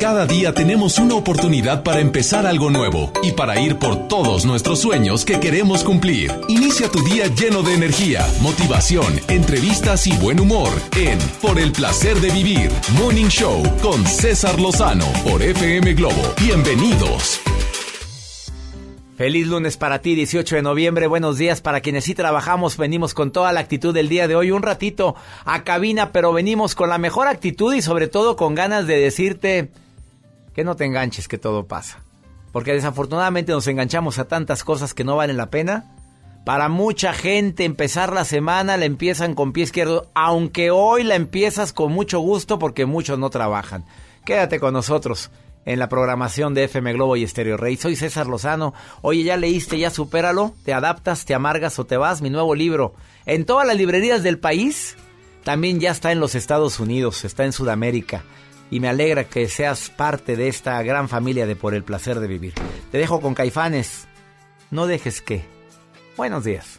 Cada día tenemos una oportunidad para empezar algo nuevo y para ir por todos nuestros sueños que queremos cumplir. Inicia tu día lleno de energía, motivación, entrevistas y buen humor en Por el placer de vivir, Morning Show con César Lozano por FM Globo. Bienvenidos. Feliz lunes para ti, 18 de noviembre. Buenos días para quienes sí trabajamos. Venimos con toda la actitud del día de hoy, un ratito a cabina, pero venimos con la mejor actitud y sobre todo con ganas de decirte que no te enganches, que todo pasa. Porque desafortunadamente nos enganchamos a tantas cosas que no valen la pena. Para mucha gente empezar la semana la empiezan con pie izquierdo, aunque hoy la empiezas con mucho gusto porque muchos no trabajan. Quédate con nosotros en la programación de FM Globo y Estéreo Rey. Soy César Lozano. Oye, ¿ya leíste? ¿Ya supéralo? ¿Te adaptas? ¿Te amargas o te vas? Mi nuevo libro. En todas las librerías del país. También ya está en los Estados Unidos, está en Sudamérica. Y me alegra que seas parte de esta gran familia de Por el Placer de Vivir. Te dejo con Caifanes. No dejes que. Buenos días.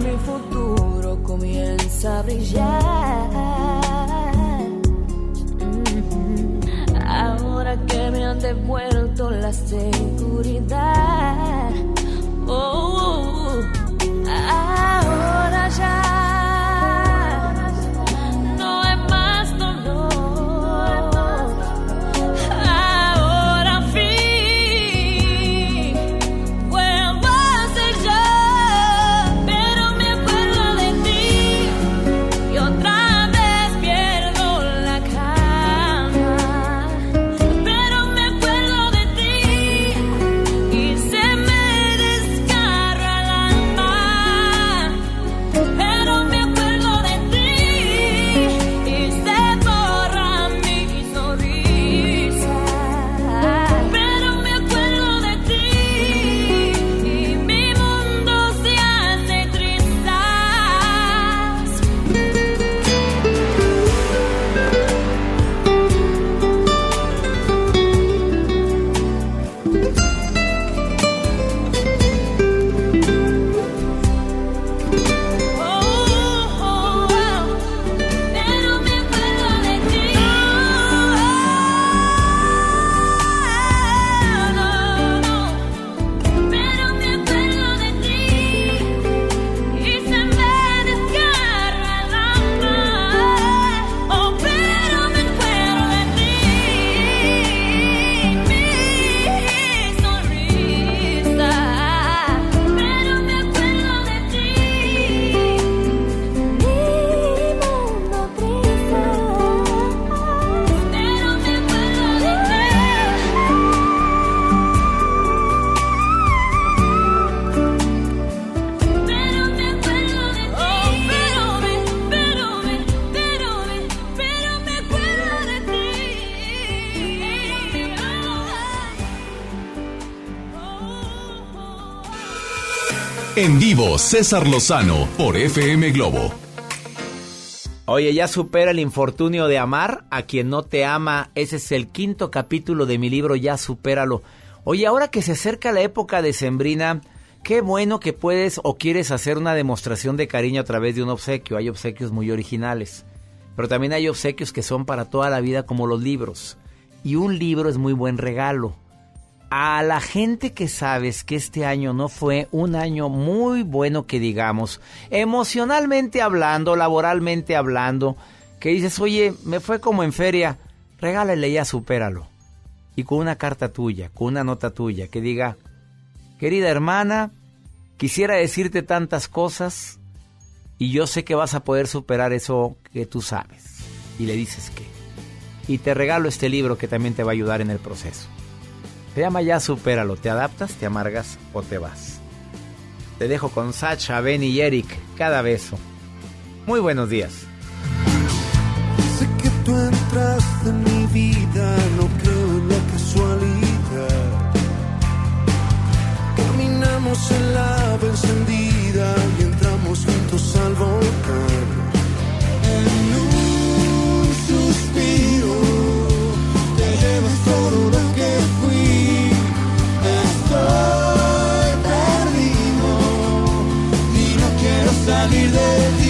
Mi futuro comienza a brillar. César Lozano por FM Globo. Oye, ya supera el infortunio de amar a quien no te ama. Ese es el quinto capítulo de mi libro, ya supéralo. Oye, ahora que se acerca la época de Sembrina, qué bueno que puedes o quieres hacer una demostración de cariño a través de un obsequio. Hay obsequios muy originales, pero también hay obsequios que son para toda la vida como los libros. Y un libro es muy buen regalo. A la gente que sabes que este año no fue un año muy bueno que digamos, emocionalmente hablando, laboralmente hablando, que dices, oye, me fue como en feria, regálale ya, supéralo. Y con una carta tuya, con una nota tuya, que diga, querida hermana, quisiera decirte tantas cosas y yo sé que vas a poder superar eso que tú sabes. Y le dices que. y te regalo este libro que también te va a ayudar en el proceso. Se llama Ya Supéralo, te adaptas, te amargas o te vas. Te dejo con Sacha, Ben y Eric, cada beso. Muy buenos días. Sé que tú entraste en mi vida, no creo en la casualidad. Caminamos en la ave encendida y entramos juntos al volcán. En un suspiro salir de ti.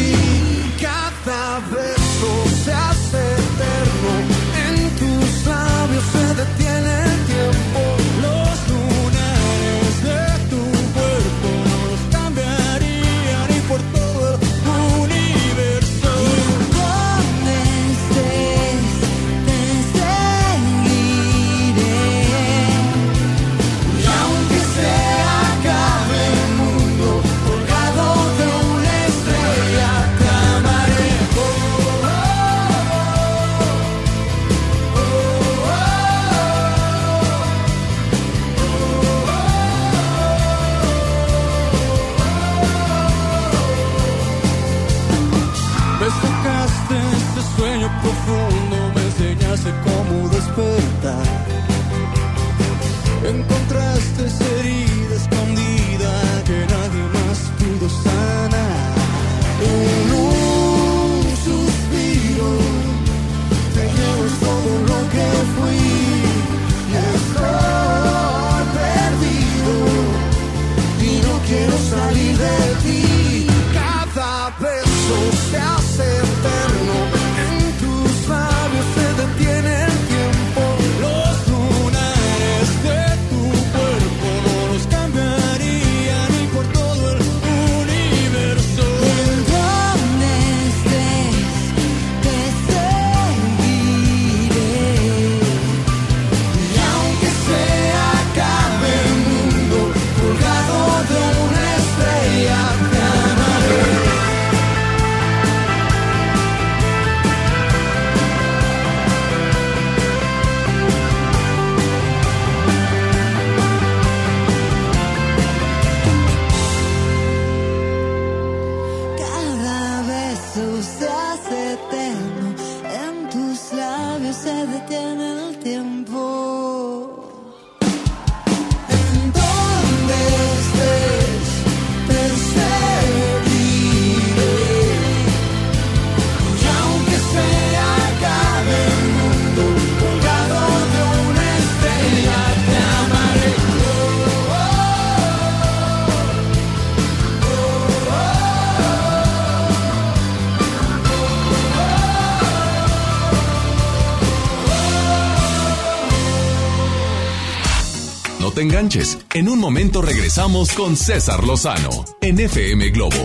En un momento regresamos con César Lozano en FM Globo.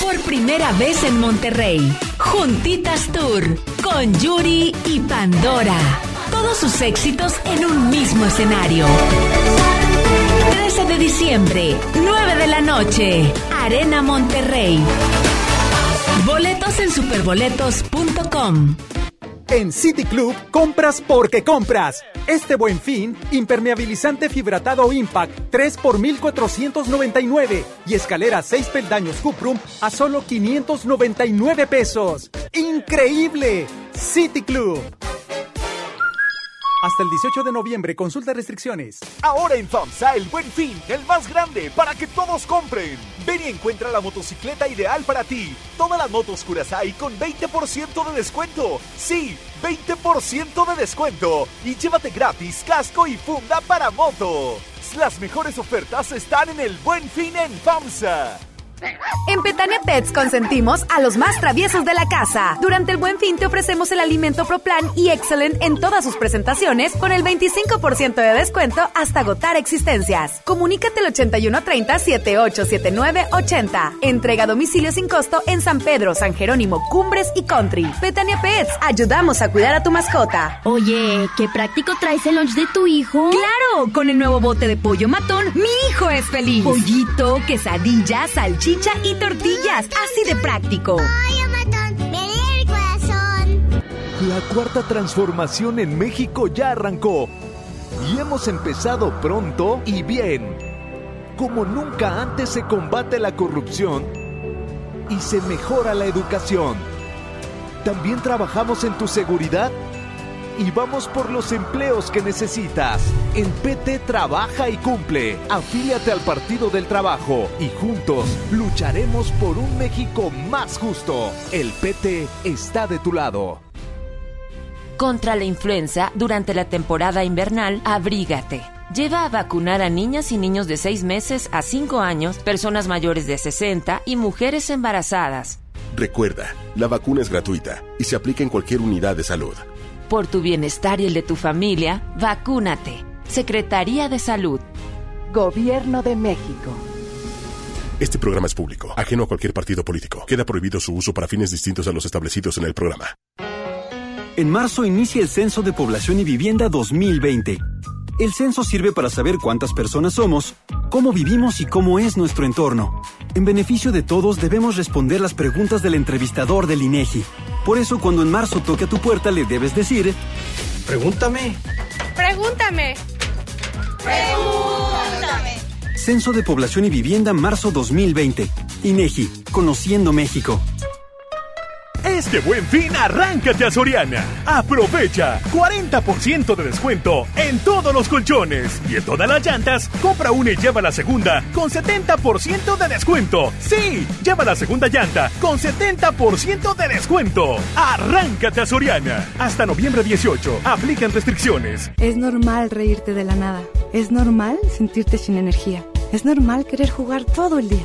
Por primera vez en Monterrey, Juntitas Tour con Yuri y Pandora. Todos sus éxitos en un mismo escenario. 13 de diciembre, 9 de la noche, Arena Monterrey. Boletos en superboletos.com. En City Club compras porque compras. Este buen fin, impermeabilizante fibratado Impact 3 por 1499 y escalera 6 peldaños Cuprum a solo 599 pesos. ¡Increíble! City Club. Hasta el 18 de noviembre, consulta restricciones. Ahora en FAMSA el buen fin, el más grande, para que todos compren. Ven y encuentra la motocicleta ideal para ti. Todas las motos Curaçao con 20% de descuento. Sí, 20% de descuento. Y llévate gratis casco y funda para moto. Las mejores ofertas están en el buen fin en FAMSA. En Petania Pets consentimos a los más traviesos de la casa. Durante el Buen Fin te ofrecemos el alimento ProPlan y Excellent en todas sus presentaciones con el 25% de descuento hasta agotar existencias. Comunícate al 8130-787980. Entrega a domicilio sin costo en San Pedro, San Jerónimo, Cumbres y Country. Petania Pets, ayudamos a cuidar a tu mascota. Oye, qué práctico traes el lunch de tu hijo. ¡Claro! Con el nuevo bote de pollo matón, mi hijo es feliz. Pollito, quesadilla, salchicha y tortillas. Así de práctico. La cuarta transformación en México ya arrancó y hemos empezado pronto y bien. Como nunca antes se combate la corrupción y se mejora la educación. También trabajamos en tu seguridad y vamos por los empleos que necesitas. En PT trabaja y cumple. Afíliate al Partido del Trabajo y juntos lucharemos por un México más justo. El PT está de tu lado. Contra la influenza, durante la temporada invernal, abrígate. Lleva a vacunar a niñas y niños de 6 meses a 5 años, personas mayores de 60 y mujeres embarazadas. Recuerda, la vacuna es gratuita y se aplica en cualquier unidad de salud. Por tu bienestar y el de tu familia, vacúnate. Secretaría de Salud. Gobierno de México. Este programa es público, ajeno a cualquier partido político. Queda prohibido su uso para fines distintos a los establecidos en el programa. En marzo inicia el Censo de Población y Vivienda 2020. El censo sirve para saber cuántas personas somos, cómo vivimos y cómo es nuestro entorno. En beneficio de todos debemos responder las preguntas del entrevistador del INEGI. Por eso cuando en marzo toque a tu puerta le debes decir, pregúntame. Pregúntame. Pregúntame. Censo de Población y Vivienda marzo 2020. INEGI, Conociendo México. Este buen fin, arráncate a Soriana. Aprovecha 40% de descuento en todos los colchones y en todas las llantas. Compra una y lleva la segunda con 70% de descuento. Sí, lleva la segunda llanta con 70% de descuento. Arráncate a Soriana. Hasta noviembre 18. Aplican restricciones. Es normal reírte de la nada. Es normal sentirte sin energía. Es normal querer jugar todo el día.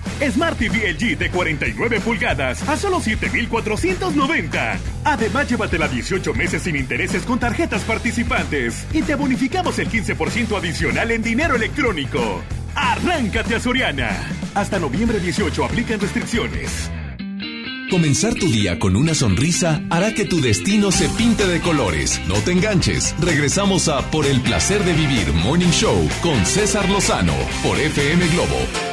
Smart TV LG de 49 pulgadas a solo 7,490. Además, llévatela 18 meses sin intereses con tarjetas participantes y te bonificamos el 15% adicional en dinero electrónico. Arráncate a Soriana. Hasta noviembre 18 aplican restricciones. Comenzar tu día con una sonrisa hará que tu destino se pinte de colores. No te enganches. Regresamos a Por el placer de vivir Morning Show con César Lozano por FM Globo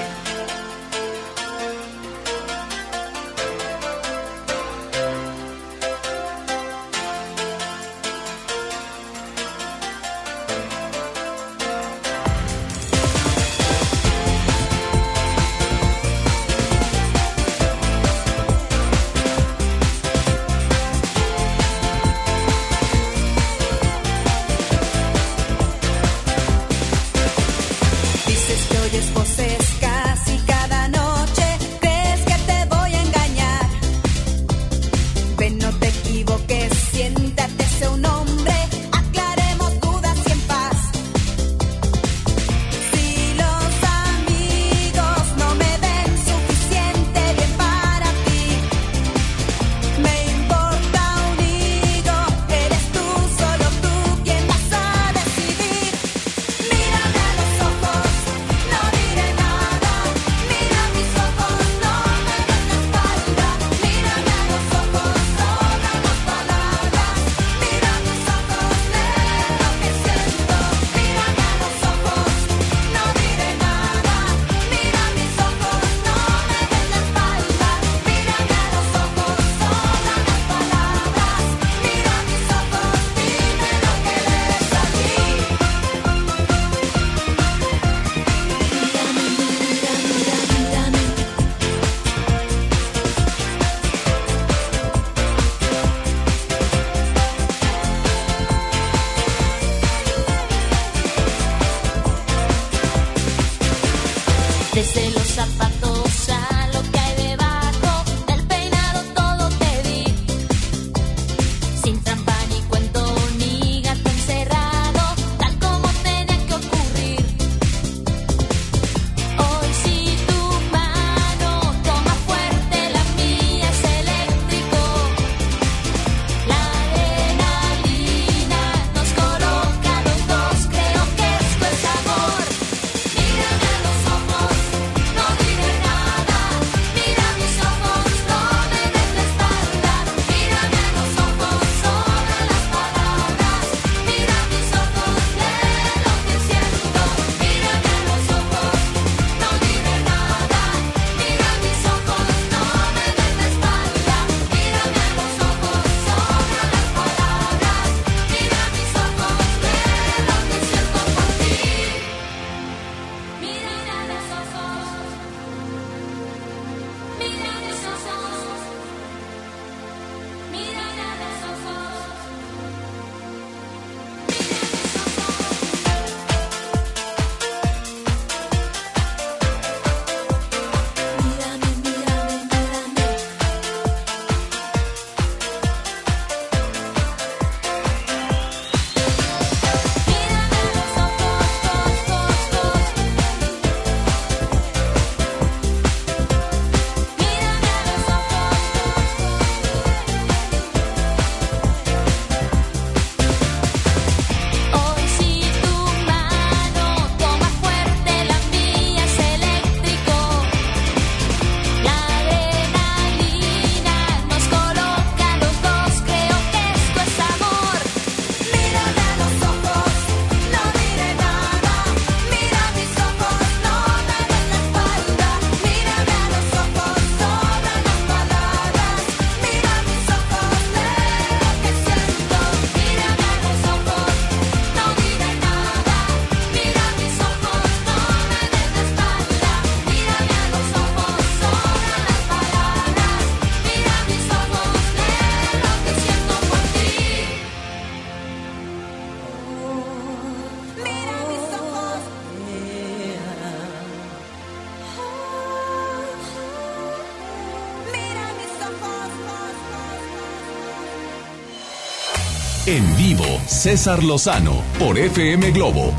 César Lozano por FM Globo.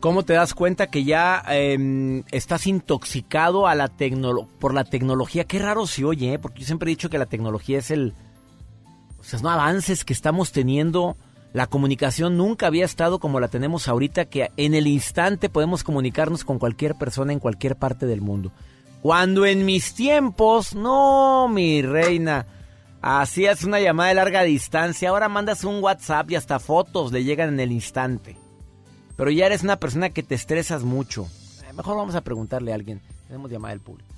¿Cómo te das cuenta que ya em, estás intoxicado a la por la tecnología? Qué raro se oye, ¿eh? porque yo siempre he dicho que la tecnología es el... O sea, son avances que estamos teniendo. La comunicación nunca había estado como la tenemos ahorita, que en el instante podemos comunicarnos con cualquier persona en cualquier parte del mundo. Cuando en mis tiempos, no, mi reina, hacías una llamada de larga distancia, ahora mandas un WhatsApp y hasta fotos le llegan en el instante. Pero ya eres una persona que te estresas mucho. Eh, Mejor vamos a preguntarle a alguien. Tenemos llamada del público.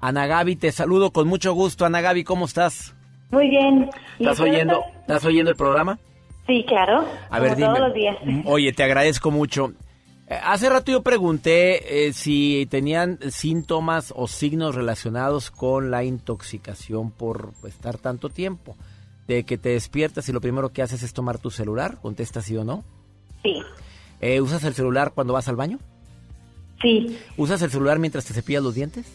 Ana Gaby, te saludo con mucho gusto. Ana Gaby, ¿cómo estás? Muy bien. ¿Y ¿Estás oyendo, está? ¿Estás oyendo el programa? Sí, claro. A ver, dime. todos los días. Oye, te agradezco mucho. Eh, Hace rato yo pregunté eh, si tenían síntomas o signos relacionados con la intoxicación por estar tanto tiempo. De que te despiertas y lo primero que haces es tomar tu celular, contestas sí o no. Sí. Eh, ¿Usas el celular cuando vas al baño? Sí. ¿Usas el celular mientras te cepillas los dientes?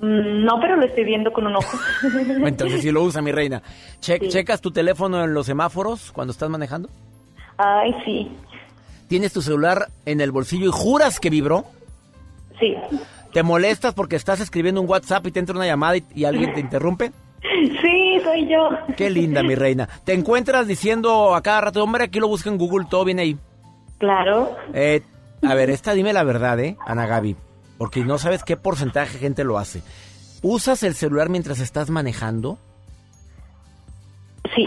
Mm, No, pero lo estoy viendo con un ojo. Entonces sí lo usa mi reina. Che- Sí. ¿Checas tu teléfono en los semáforos cuando estás manejando? Ay, sí. ¿Tienes tu celular en el bolsillo y juras que vibró? Sí. ¿Te molestas porque estás escribiendo un WhatsApp y te entra una llamada y, y alguien te interrumpe? Sí, soy yo. Qué linda, mi reina. ¿Te encuentras diciendo a cada rato, hombre, aquí lo busca en Google, todo viene ahí? Claro. Eh, a ver, esta dime la verdad, ¿eh, Ana Gaby? Porque no sabes qué porcentaje de gente lo hace. ¿Usas el celular mientras estás manejando? Sí.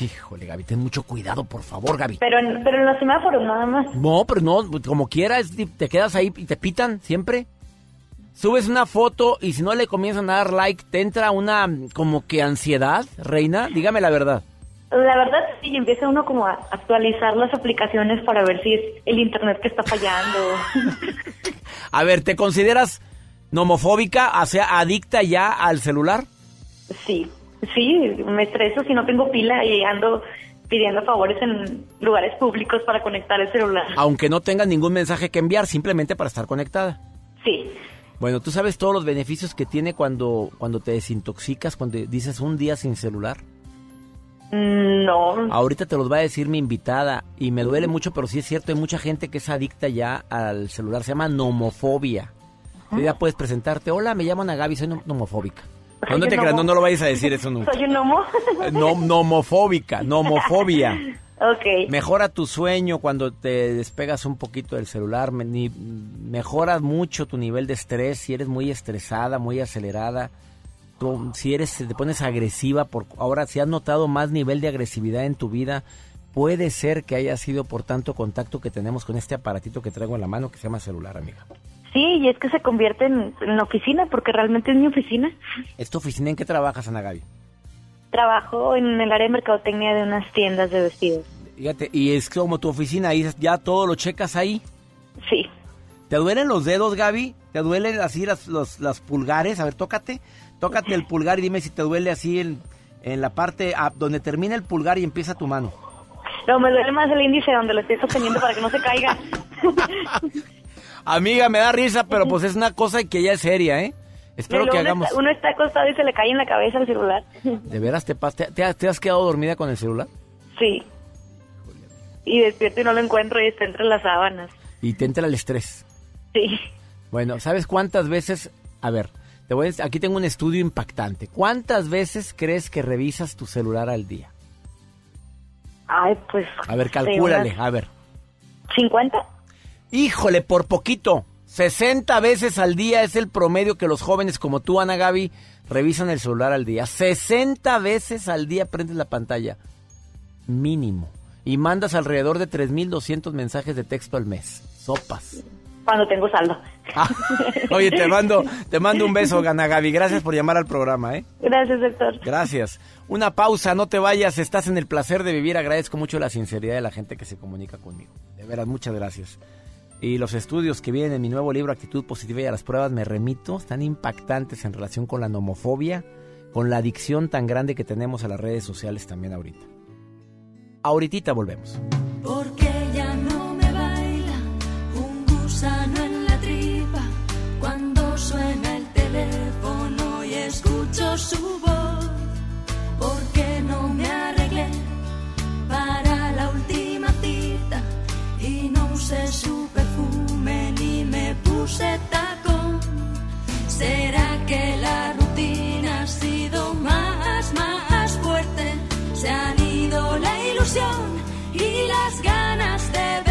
Híjole, Gaby, ten mucho cuidado, por favor, Gaby. Pero en, pero en los semáforos nada más. No, pero no, como quieras, te quedas ahí y te pitan siempre. Subes una foto y si no le comienzan a dar like, te entra una mm, como que ansiedad, reina. Dígame la verdad. La verdad sí, empieza uno como a actualizar las aplicaciones para ver si es el internet que está fallando. A ver, ¿te consideras nomofóbica, o sea, adicta ya al celular? Sí, sí, me estreso si no tengo pila y ando pidiendo favores en lugares públicos para conectar el celular. Aunque no tengas ningún mensaje que enviar, simplemente para estar conectada. Sí, Bueno, ¿tú sabes todos los beneficios que tiene cuando, cuando te desintoxicas, cuando dices un día sin celular? Mm, no, Ahorita te los va a decir mi invitada y me duele mucho, pero sí es cierto, hay mucha gente que es adicta ya al celular, se llama nomofobia. Tú ya puedes presentarte, hola, me llamo Ana Gaby, soy nom- nomofóbica. No, no Soy te un creas, no, nomo. no lo vayas a decir eso nunca. soy un gnomo. No, nomofóbica, nomofobia. ok, Mejora tu sueño cuando te despegas un poquito del celular, me- ni- mejora mucho tu nivel de estrés, si eres muy estresada, muy acelerada, tú- si eres, te pones agresiva, por, ahora si has notado más nivel de agresividad en tu vida, puede ser que haya sido por tanto contacto que tenemos con este aparatito que traigo en la mano que se llama celular, amiga. Sí, y es que se convierte en, en oficina porque realmente es mi oficina. ¿Es tu oficina en qué trabajas, Ana Gaby? Trabajo en el área de mercadotecnia de unas tiendas de vestidos. Fíjate, y es como tu oficina, ahí ya todo lo checas ahí. Sí. ¿Te duelen los dedos, Gaby? ¿Te duelen así las, los, las pulgares? A ver, tócate. Tócate el pulgar y dime si te duele así en, en la parte donde termina el pulgar y empieza tu mano. No, me duele más el índice donde lo estoy sosteniendo para que no se caiga. Amiga, me da risa, pero pues es una cosa que ya es seria, ¿eh? Espero que uno hagamos... está- uno está acostado y se le cae en la cabeza el celular. ¿De veras te, te, te has- te has quedado dormida con el celular? Sí. Y despierto y no lo encuentro y está entre las sábanas. Y te entra el estrés. Sí. Bueno, ¿sabes cuántas veces? A ver, te voy a decir- aquí tengo un estudio impactante. ¿Cuántas veces crees que revisas tu celular al día? Ay, pues. A ver, calcúlale, unas a ver. ¿50? Híjole, por poquito. 60 veces al día es el promedio que los jóvenes como tú, Ana Gaby, revisan el celular al día. 60 veces al día prendes la pantalla. Mínimo. Y mandas alrededor de 3.200 mensajes de texto al mes. Sopas. Cuando tengo saldo. Oye, te mando, te mando un beso, Ana Gaby. Gracias por llamar al programa, ¿eh? Gracias, doctor. Gracias. Una pausa, no te vayas. Estás en el placer de vivir. Agradezco mucho la sinceridad de la gente que se comunica conmigo. De veras, muchas gracias. Y los estudios que vienen en mi nuevo libro Actitud Positiva y a las pruebas me remito, están impactantes en relación con la nomofobia, con la adicción tan grande que tenemos a las redes sociales también ahorita. Ahorita volvemos. Porque ya no me baila un gusano en la tripa cuando suena el teléfono y escucho su voz. ¿Será que la rutina ha sido más, más fuerte? Se han ido la ilusión y las ganas de ver.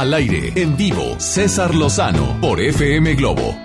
Al aire, en vivo, César Lozano por FM Globo.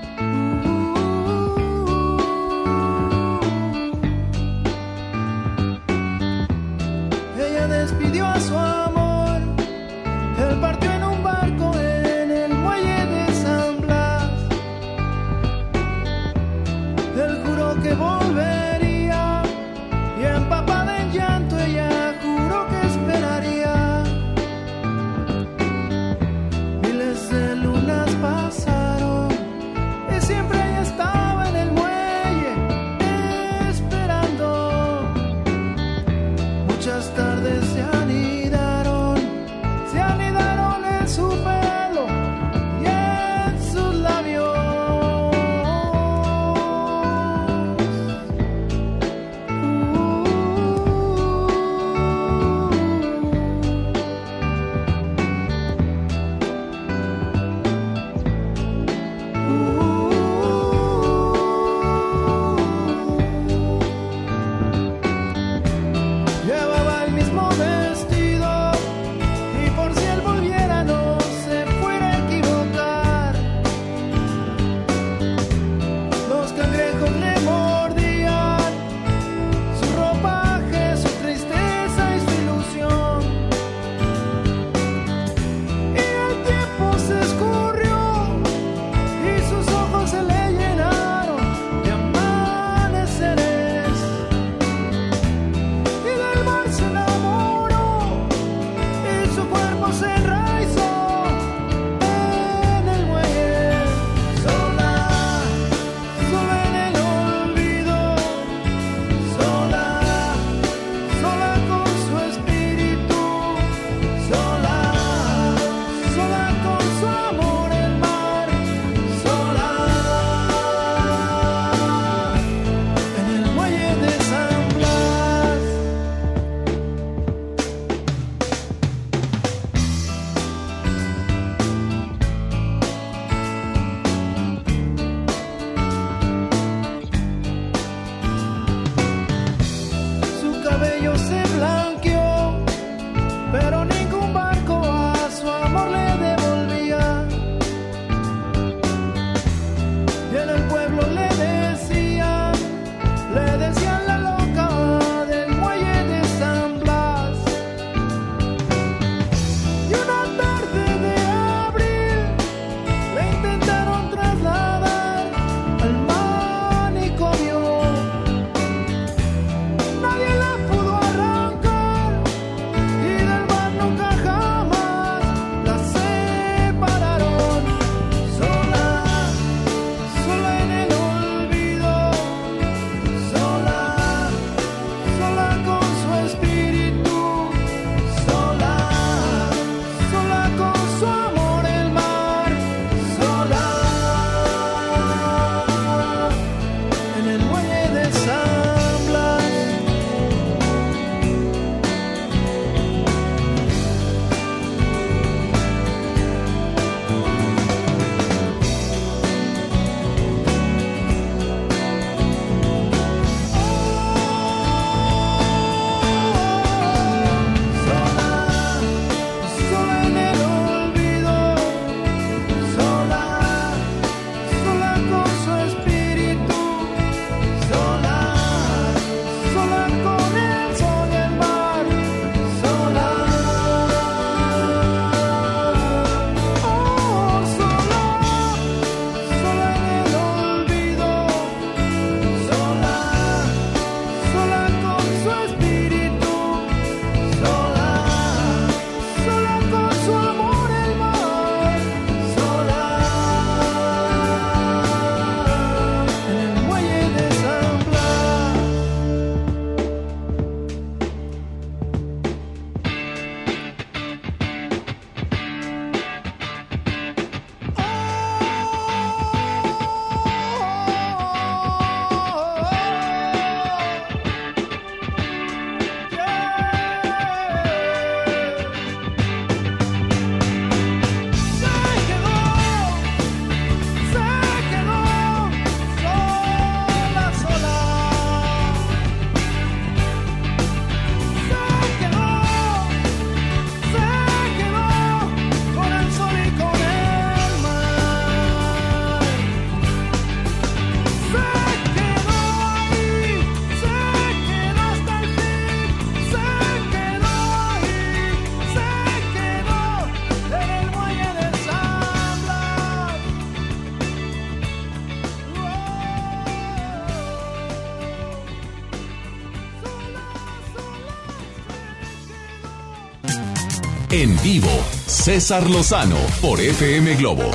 Vivo, César Lozano por FM Globo.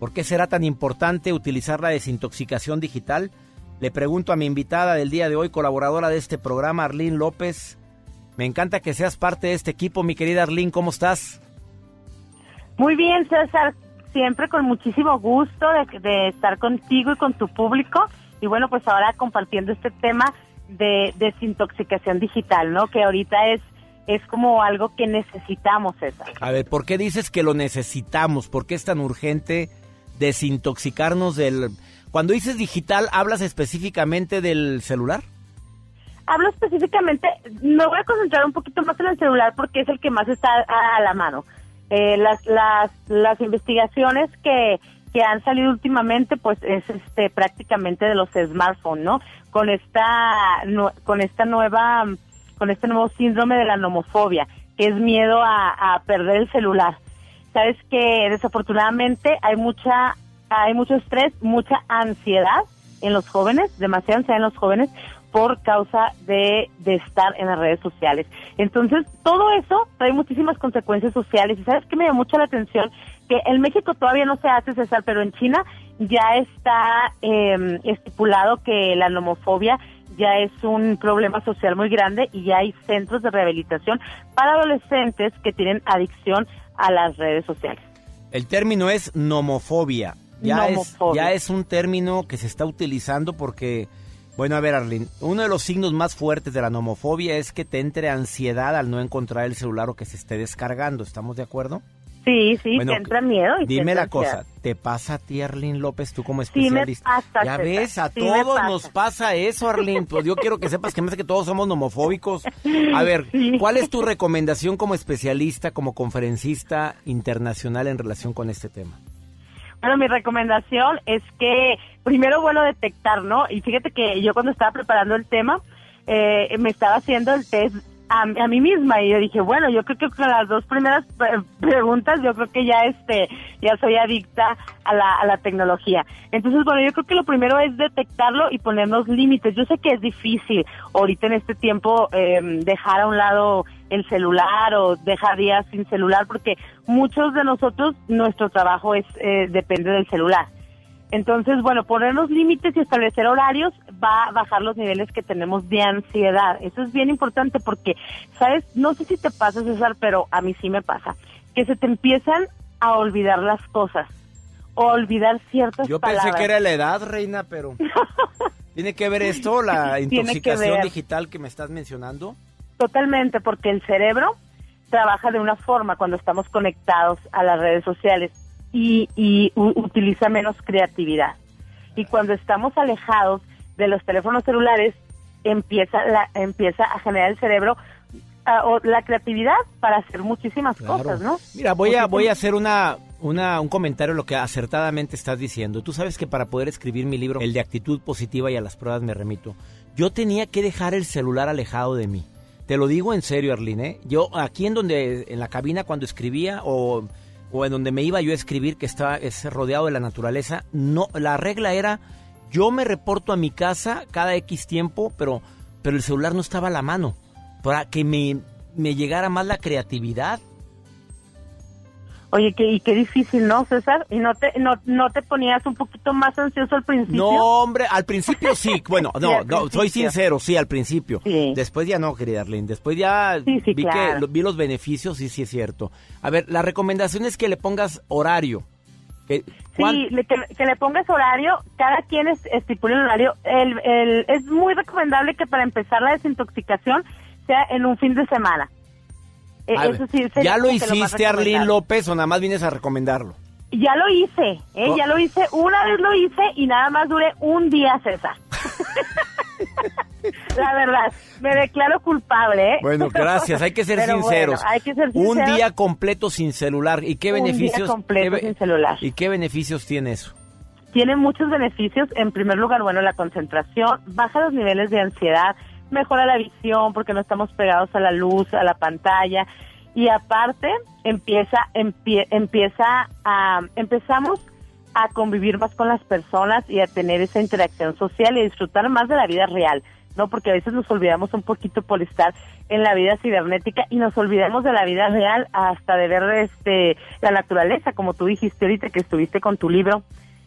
¿Por qué será tan importante utilizar la desintoxicación digital? Le pregunto a mi invitada del día de hoy, colaboradora de este programa, Arlene López. Me encanta que seas parte de este equipo, mi querida Arlene, ¿cómo estás? Muy bien, César. Siempre con muchísimo gusto de, de estar contigo y con tu público. Y bueno, pues ahora compartiendo este tema de desintoxicación digital, ¿no? Que ahorita es, es como algo que necesitamos, César. A ver, ¿por qué dices que lo necesitamos? ¿Por qué es tan urgente desintoxicarnos del... Cuando dices digital, ¿hablas específicamente del celular? Hablo específicamente, me voy a concentrar un poquito más en el celular porque es el que más está a, a la mano. Eh, las, las, las investigaciones que, que han salido últimamente, pues es este prácticamente de los smartphones, ¿no? Con esta, nu- con esta nueva, con este nuevo síndrome de la nomofobia, que es miedo a, perder el celular. Sabes que desafortunadamente hay mucha, hay mucho estrés, mucha ansiedad en los jóvenes, demasiada ansiedad en los jóvenes por causa de, de estar en las redes sociales. Entonces, todo eso trae muchísimas consecuencias sociales. Y sabes que me llama mucho la atención que en México todavía no se hace, César, pero en China ya está eh, estipulado que la nomofobia ya es un problema social muy grande y ya hay centros de rehabilitación para adolescentes que tienen adicción a las redes sociales. El término es nomofobia. Ya, Nomofobia. Es, ya es un término que se está utilizando porque, bueno, a ver, Arlene, uno de los signos más fuertes de la nomofobia es que te entre ansiedad al no encontrar el celular o que se esté descargando. ¿Estamos de acuerdo? Sí, sí, Bueno, te entra miedo. Y Dime la cosa, ansiedad. ¿te pasa a ti, Arlene López, tú como Sí me especialista? pasa, ya ves, a sí todos pasa. nos pasa eso, Arlene. Pues yo quiero que sepas que me hace que todos somos nomofóbicos. A ver, ¿cuál es tu recomendación como especialista, como conferencista internacional en relación con este tema? Bueno, mi recomendación es que primero, bueno, detectar, ¿no? Y fíjate que yo cuando estaba preparando el tema, eh, me estaba haciendo el test a, a mí misma y yo dije, bueno, yo creo que con las dos primeras pre- preguntas yo creo que ya este ya soy adicta a la, a la tecnología. Entonces, bueno, yo creo que lo primero es detectarlo y ponernos límites. Yo sé que es difícil ahorita en este tiempo eh, dejar a un lado el celular o dejar días sin celular porque muchos de nosotros nuestro trabajo es eh, depende del celular. Entonces, bueno, ponernos límites y establecer horarios va a bajar los niveles que tenemos de ansiedad. Eso es bien importante porque, ¿sabes? No sé si te pasa, César, pero a mí sí me pasa. Que se te empiezan a olvidar las cosas. O olvidar ciertas Yo palabras. pensé que era la edad, reina, pero... ¿Tiene que ver esto, la que intoxicación digital que me estás mencionando? Totalmente, porque el cerebro trabaja de una forma cuando estamos conectados a las redes sociales y, y utiliza menos creatividad. Y cuando estamos alejados de los teléfonos celulares, empieza, la, empieza a generar el cerebro ah, o la creatividad para hacer muchísimas cosas, ¿no? Mira, voy a, voy a hacer una, una, un comentario a lo que acertadamente estás diciendo. Tú sabes que para poder escribir mi libro, el de actitud positiva y a las pruebas me remito, yo tenía que dejar el celular alejado de mí. Te lo digo en serio, Arlene. ¿eh? Yo aquí en donde, en la cabina cuando escribía o, o en donde me iba yo a escribir, que estaba es rodeado de la naturaleza, no, la regla era, yo me reporto a mi casa cada X tiempo, pero, pero el celular no estaba a la mano, para que me, me llegara más la creatividad. Oye, que, y qué difícil, ¿no, César? ¿Y no te, no, no te ponías un poquito más ansioso al principio? No, hombre, al principio sí. Bueno, no, soy sincero, sí, al principio. Después ya no, querida Arlene. Después ya sí, vi, claro. que, vi los beneficios y sí es cierto. A ver, la recomendación es que le pongas horario. Que- ¿cuán- Sí, le- que, que le pongas horario, cada quien es, estipule un horario. El, el- es muy recomendable que para empezar la desintoxicación sea en un fin de semana. Eh, A eso sí, ¿Ya lo hiciste, Arlene recomendable. López, o nada más vienes a recomendarlo? Ya lo hice, ¿eh? Oh. ya lo hice, una vez lo hice y nada más duré un día, César. La verdad, me declaro culpable, ¿eh? Bueno, gracias, hay que ser Pero sinceros. bueno, hay que ser Un sinceros. día completo sin celular. ¿Y qué Un día beneficios? completo qué sin celular. ¿Y qué beneficios tiene eso? tiene muchos beneficios. En primer lugar, bueno, la concentración, baja los niveles de ansiedad, mejora la visión porque no estamos pegados a la luz, a la pantalla. Y aparte, empieza, empie- empieza a, empezamos a convivir más con las personas y a tener esa interacción social y a disfrutar más de la vida real. ¿no? Porque a veces nos olvidamos un poquito por estar en la vida cibernética y nos olvidamos de la vida real hasta de ver este la naturaleza, como tú dijiste ahorita que estuviste con tu libro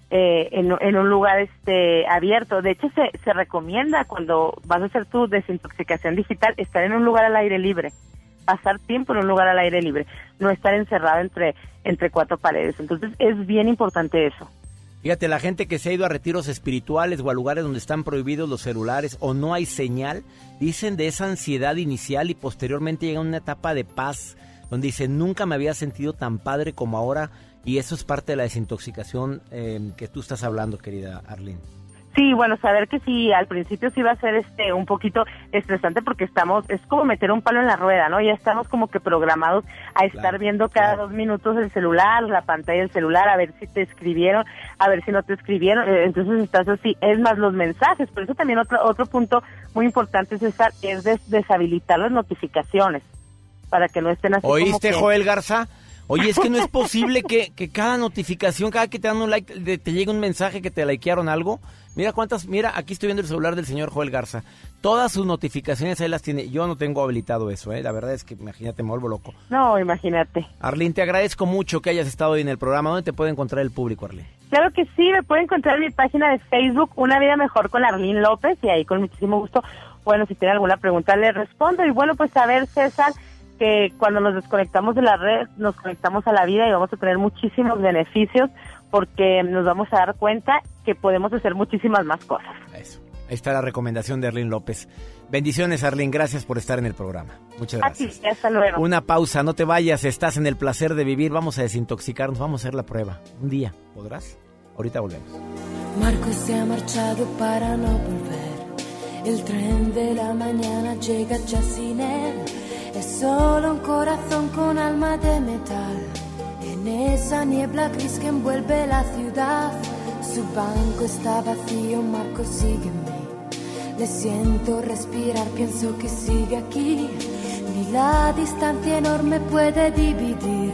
eh, en, un lugar este abierto. De hecho, se, se recomienda cuando vas a hacer tu desintoxicación digital estar en un lugar al aire libre, pasar tiempo en un lugar al aire libre, no estar encerrado entre entre cuatro paredes. Entonces, es bien importante eso. Fíjate, la gente que se ha ido a retiros espirituales o a lugares donde están prohibidos los celulares o no hay señal, dicen de esa ansiedad inicial y posteriormente llega una etapa de paz donde dicen nunca me había sentido tan padre como ahora y eso es parte de la desintoxicación eh, que tú estás hablando, querida Arlene. Sí, bueno, saber que sí, al principio sí va a ser este un poquito estresante porque estamos, es como meter un palo en la rueda, ¿no? Ya estamos como que programados a estar viendo cada dos minutos el celular, la pantalla del celular, a ver si te escribieron, a ver si no te escribieron, eh, entonces estás así, es más los mensajes, por eso también otro otro punto muy importante César, es des- deshabilitar las notificaciones para que no estén así como ¿Oíste, que- Joel Garza? Oye, es que no es posible que, que cada notificación, cada que te dan un like, te llegue un mensaje que te likearon algo. Mira cuántas, mira, aquí estoy viendo el celular del señor Joel Garza. Todas sus notificaciones ahí las tiene. Yo no tengo habilitado eso, ¿eh? La verdad es que, imagínate, me vuelvo loco. No, imagínate. Arlene, te agradezco mucho que hayas estado hoy en el programa. ¿Dónde te puede encontrar el público, Arlene? Claro que sí, me pueden encontrar en mi página de Facebook, Una Vida Mejor con Arlene López, y ahí con muchísimo gusto, bueno, si tienen alguna pregunta les respondo. Y bueno, pues a ver, César, que cuando nos desconectamos de la red, nos conectamos a la vida y vamos a tener muchísimos beneficios porque nos vamos a dar cuenta que podemos hacer muchísimas más cosas. Ahí está la recomendación de Arlene López. Bendiciones, Arlene. Gracias por estar en el programa. Muchas gracias. Así, hasta luego. Una pausa, no te vayas. Estás en el placer de vivir. Vamos a desintoxicarnos. Vamos a hacer la prueba. Un día. ¿Podrás? Ahorita volvemos. Marco se ha marchado para no volver. El tren de la mañana llega ya sin él. Es solo un corazón con alma de metal. En esa niebla gris que envuelve la ciudad. Su banco está vacío, Marco mí. Le siento respirar, pienso que sigue aquí. Ni la distancia enorme puede dividir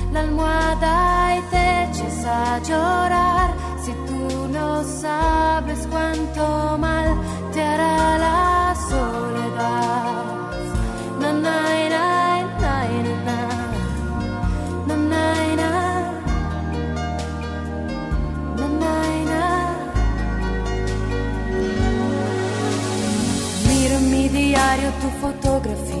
la y te echas a llorar, si tú no sabes cuánto mal te hará la soledad. Na, na, na, na, na, na, na, na. Na, na, na. Diario tu fotografía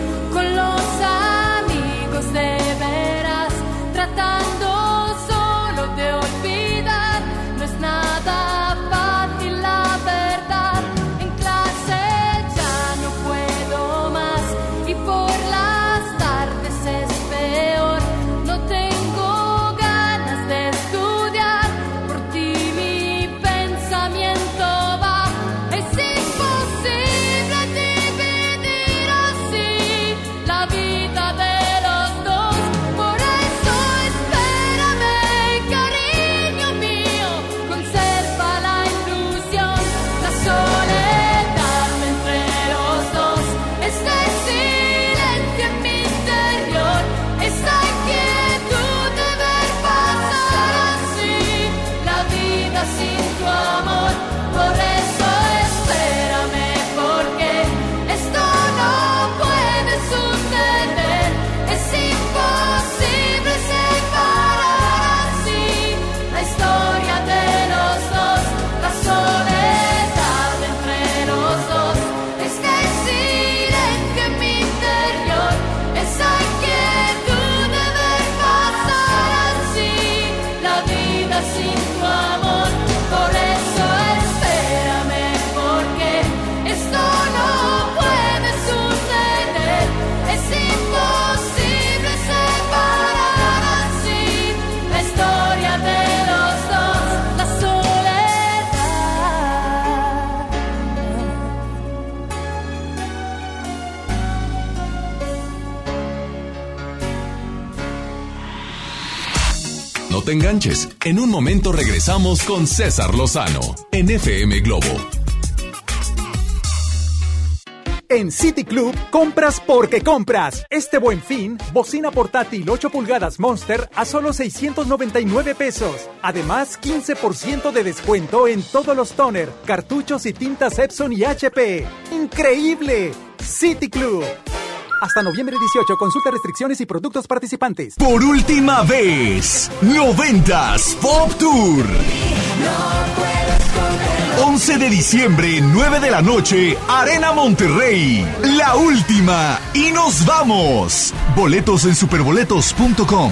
tratando enganches. En un momento regresamos con César Lozano en FM Globo. En City Club, compras porque compras. Este buen fin, bocina portátil 8 pulgadas Monster a solo 699 pesos. Además, 15% de descuento en todos los toner, cartuchos y tintas Epson y HP. ¡Increíble! City Club. Hasta noviembre 18, consulta restricciones y productos participantes. Por última vez, 90s Pop Tour. 11 de diciembre, 9 de la noche, Arena Monterrey. La última. Y nos vamos. Boletos en superboletos.com.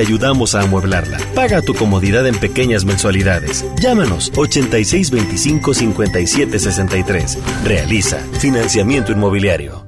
ayudamos a amueblarla. Paga tu comodidad en pequeñas mensualidades. Llámanos 8625-5763. Realiza financiamiento inmobiliario.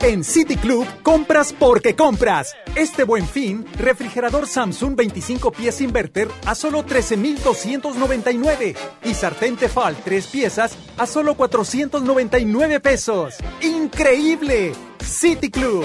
En City Club, compras porque compras. Este buen fin, refrigerador Samsung 25 pies inverter a solo 13,299 y sartén Tefal 3 piezas a solo 499 pesos. ¡Increíble! City Club.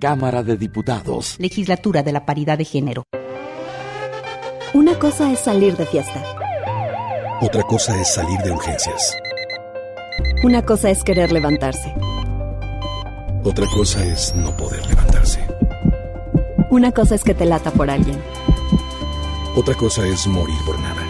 Cámara de Diputados. Legislatura de la Paridad de Género. Una cosa es salir de fiesta. Otra cosa es salir de urgencias. Una cosa es querer levantarse. Otra cosa es no poder levantarse. Una cosa es que te lata por alguien. Otra cosa es morir por nada.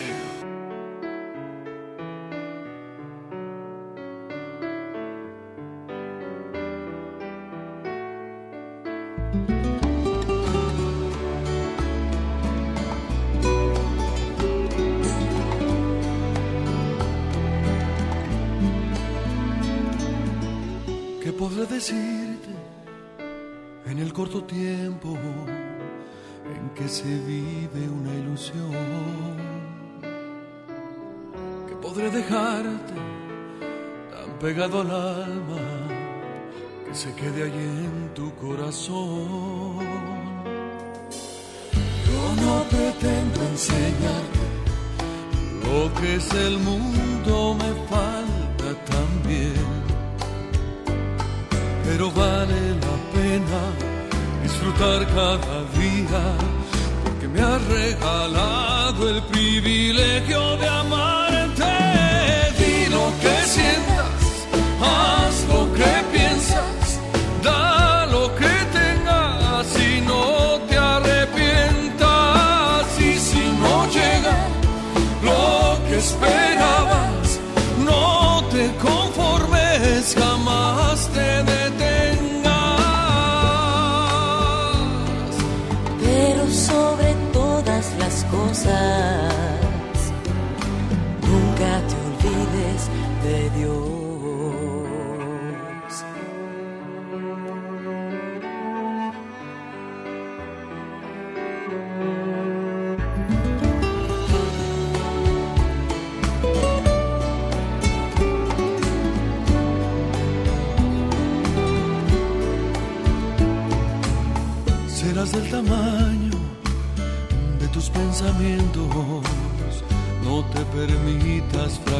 Que se vive una ilusión? Que podré dejarte tan pegado al alma que se quede allí en tu corazón. Yo no pretendo enseñarte lo que es el mundo, me falta también pero vale la pena disfrutar cada día, me has regalado el privilegio de amarte. Di lo que sientas,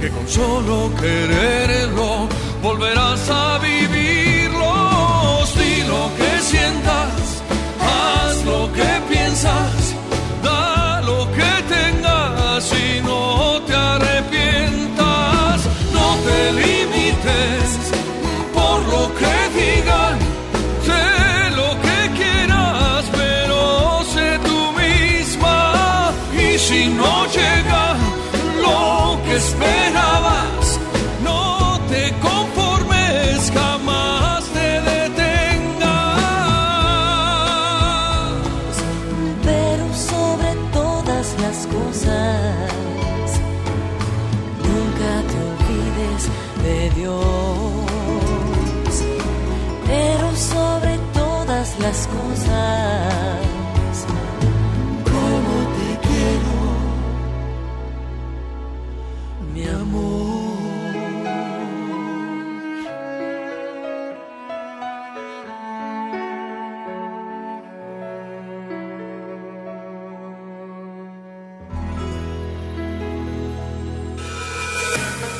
que con solo quererlo volverás a vivirlos. Di lo que sientas, haz lo que piensas,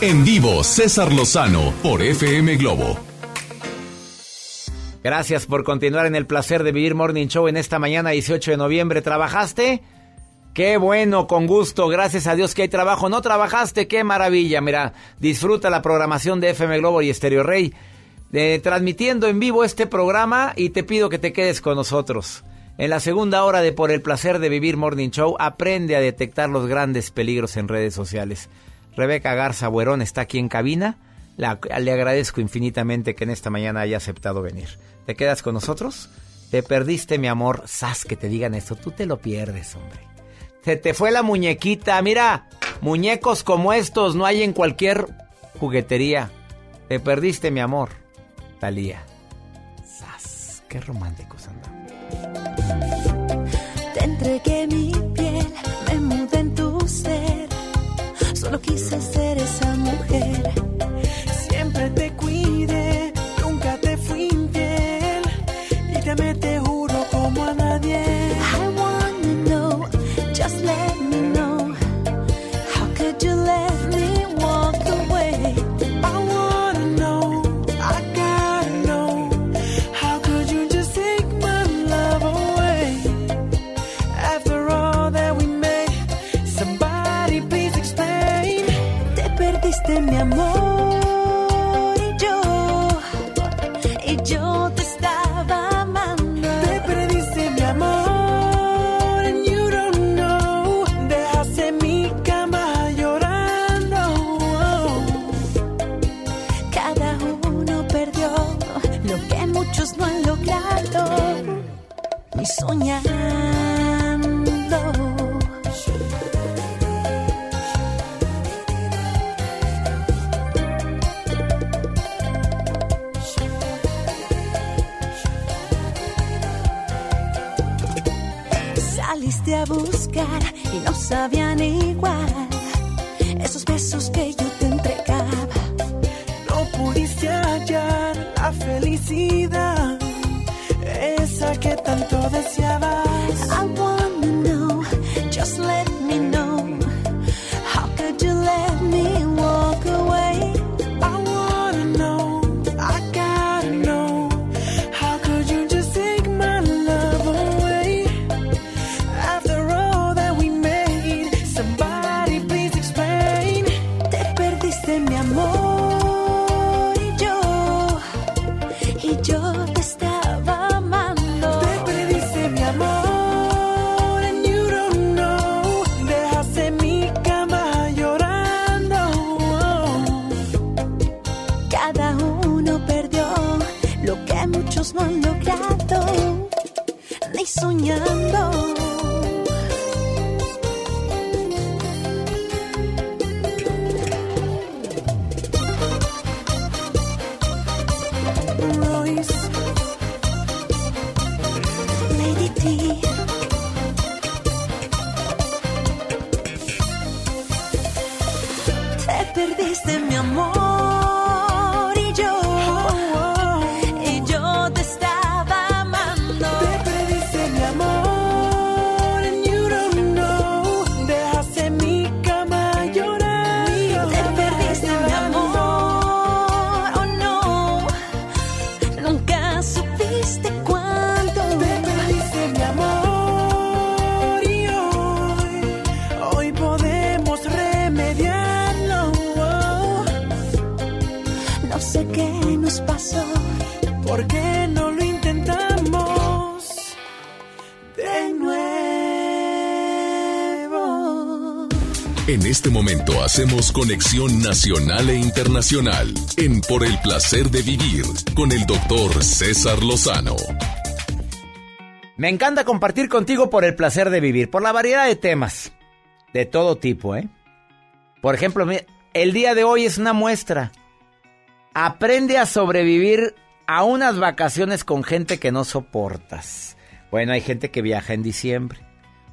En vivo, César Lozano por FM Globo. Gracias por continuar en el placer de vivir Morning Show en esta mañana 18 de noviembre. ¿Trabajaste? Qué bueno, con gusto. Gracias a Dios que hay trabajo. ¿No trabajaste? Qué maravilla. Mira, disfruta la programación de FM Globo y Estéreo Rey. eh, transmitiendo en vivo este programa y te pido que te quedes con nosotros. En la segunda hora de Por el placer de vivir Morning Show, aprende a detectar los grandes peligros en redes sociales. Rebeca Garza Buerón está aquí en cabina. Le agradezco infinitamente que en esta mañana haya aceptado venir. ¿Te quedas con nosotros? Te perdiste, mi amor. Sas que te digan esto. Tú te lo pierdes, hombre. Se te fue la muñequita. Mira, muñecos como estos no hay en cualquier juguetería. Te perdiste, mi amor. Talía. Sas, qué románticos andamos. Te entregué mi Solo quise ser esa mujer. Hacemos conexión nacional e internacional en Por el placer de vivir con el doctor César Lozano. Me encanta compartir contigo por el placer de vivir, por la variedad de temas, de todo tipo, ¿eh? Por ejemplo, el día de hoy es una muestra. Aprende a sobrevivir a unas vacaciones con gente que no soportas. Bueno, hay gente que viaja en diciembre,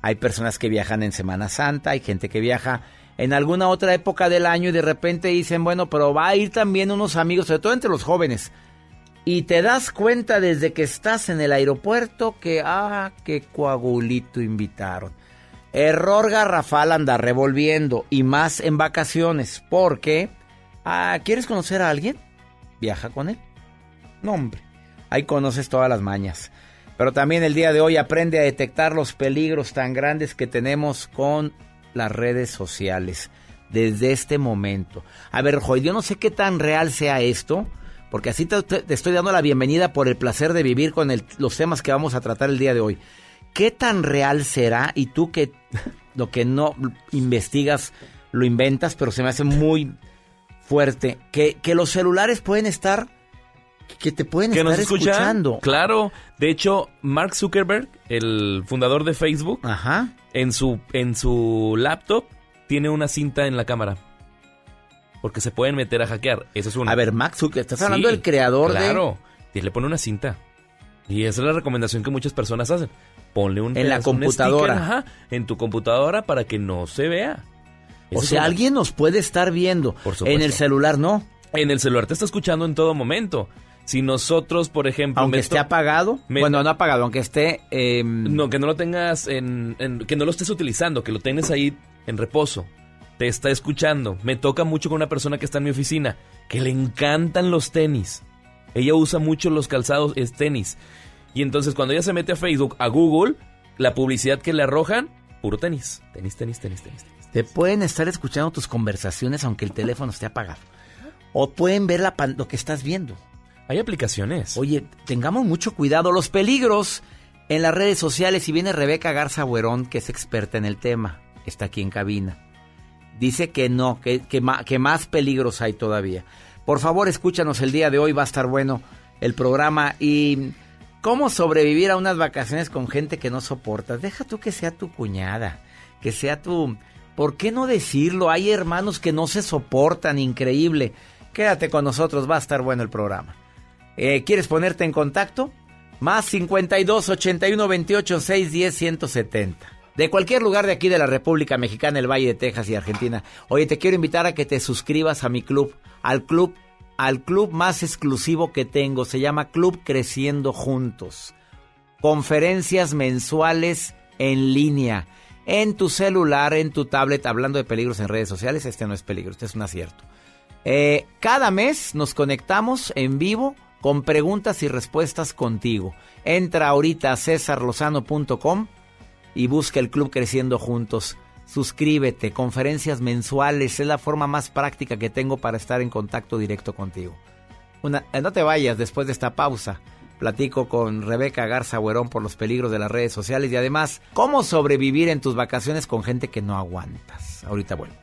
hay personas que viajan en Semana Santa, hay gente que viaja en alguna otra época del año y de repente dicen, bueno, pero va a ir también unos amigos, sobre todo entre los jóvenes. Y te das cuenta desde que estás en el aeropuerto que, ah, qué coagulito invitaron. Error garrafal andar revolviendo y más en vacaciones. Porque, ah, ¿quieres conocer a alguien? Viaja con él. No, hombre. Ahí conoces todas las mañas. Pero también el día de hoy aprende a detectar los peligros tan grandes que tenemos con las redes sociales. Desde este momento. A ver, Joy, yo no sé qué tan real sea esto. Porque así te, estoy dando la bienvenida por el placer de vivir con los temas que vamos a tratar el día de hoy. ¿Qué tan real será? Y tú que lo que no investigas lo inventas, pero se me hace muy fuerte. Que, que los celulares pueden estar, que te pueden que estar nos escuchan. escuchando. Claro. De hecho, Mark Zuckerberg, el fundador de Facebook, en su en su laptop tiene una cinta en la cámara. Porque se pueden meter a hackear. Eso es una. A ver, Mark Zuckerberg, estás hablando del creador de- Claro. Y le pone una cinta. Y esa es la recomendación que muchas personas hacen. Ponle un En la un computadora. sticker, ajá, en tu computadora para que no se vea. O sea, alguien nos puede estar viendo. supuesto. En el celular no. En el celular te está escuchando en todo momento. Si nosotros, por ejemplo... Aunque esté apagado. me- Bueno, no apagado, aunque esté... em, No, que no lo tengas en, en- Que no lo estés utilizando, que lo tengas ahí en reposo. Te está escuchando. Me toca mucho con una persona que está en mi oficina, que le encantan los tenis. Ella usa mucho los calzados, es tenis. Y entonces cuando ella se mete a Facebook, a Google, la publicidad que le arrojan, puro tenis. Tenis, tenis, tenis, tenis. tenis. Te pueden estar escuchando tus conversaciones aunque el teléfono esté apagado. O pueden ver la pan- lo que estás viendo. Hay aplicaciones. Oye, tengamos mucho cuidado. Los peligros en las redes sociales. Y viene Rebeca Garza Buerón, que es experta en el tema. Está aquí en cabina. Dice que no, que, que, que más peligros hay todavía. Por favor, escúchanos el día de hoy. Va a estar bueno el programa. Y ¿Cómo sobrevivir a unas vacaciones con gente que no soportas? Deja tú que sea tu cuñada, que sea tu... ¿Por qué no decirlo? Hay hermanos que no se soportan, increíble. Quédate con nosotros, va a estar bueno el programa. Eh, ¿Quieres ponerte en contacto? Más 52 81 28 610 170. De cualquier lugar de aquí de la República Mexicana, el Valle de Texas y Argentina. Oye, te quiero invitar a que te suscribas a mi club, al club al club más exclusivo que tengo. Se llama Club Creciendo Juntos. Conferencias mensuales en línea. En tu celular, en tu tablet, hablando de peligros en redes sociales. Este no es peligro, este es un acierto. Eh, cada mes nos conectamos en vivo con preguntas y respuestas contigo. Entra ahorita a cesarlozano.com y busca el Club Creciendo Juntos. Suscríbete, conferencias mensuales, es la forma más práctica que tengo para estar en contacto directo contigo. Eh, no te vayas después de esta pausa. Platico con Rebeca Garza Huerón por los peligros de las redes sociales y además cómo sobrevivir en tus vacaciones con gente que no aguantas. Ahorita bueno.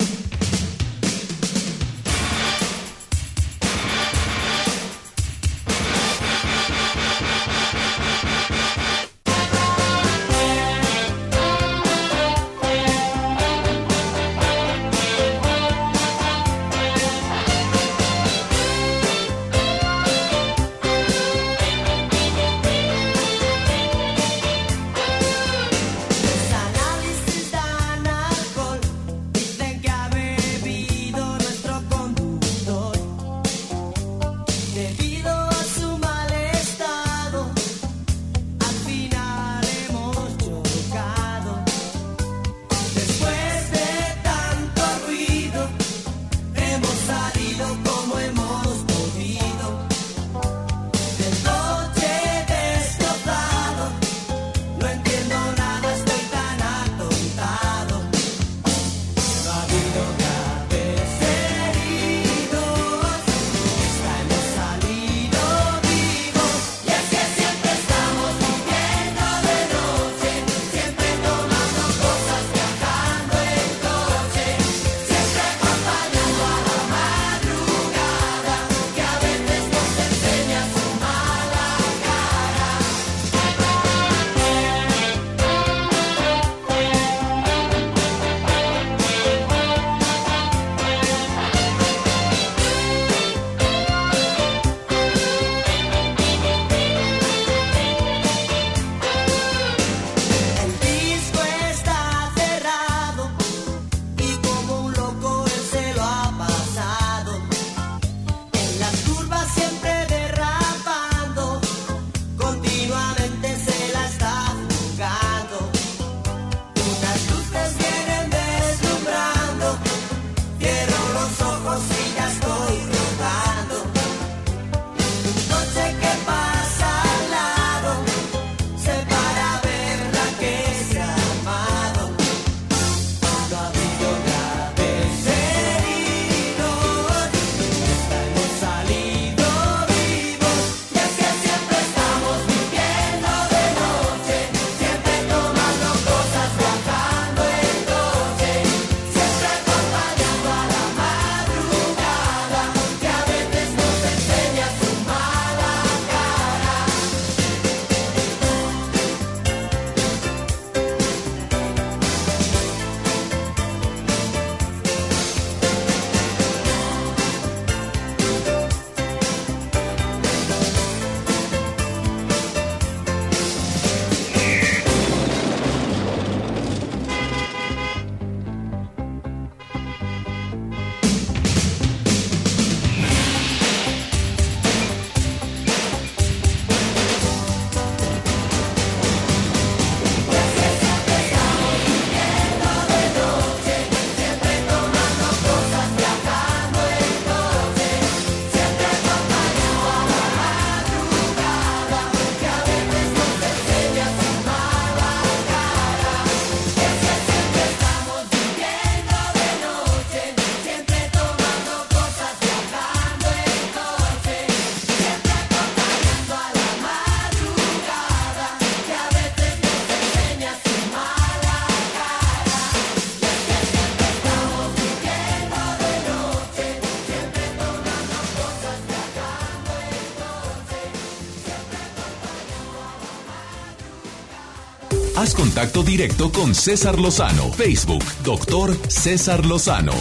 Contacto directo con César Lozano. Facebook, doctor César Lozano.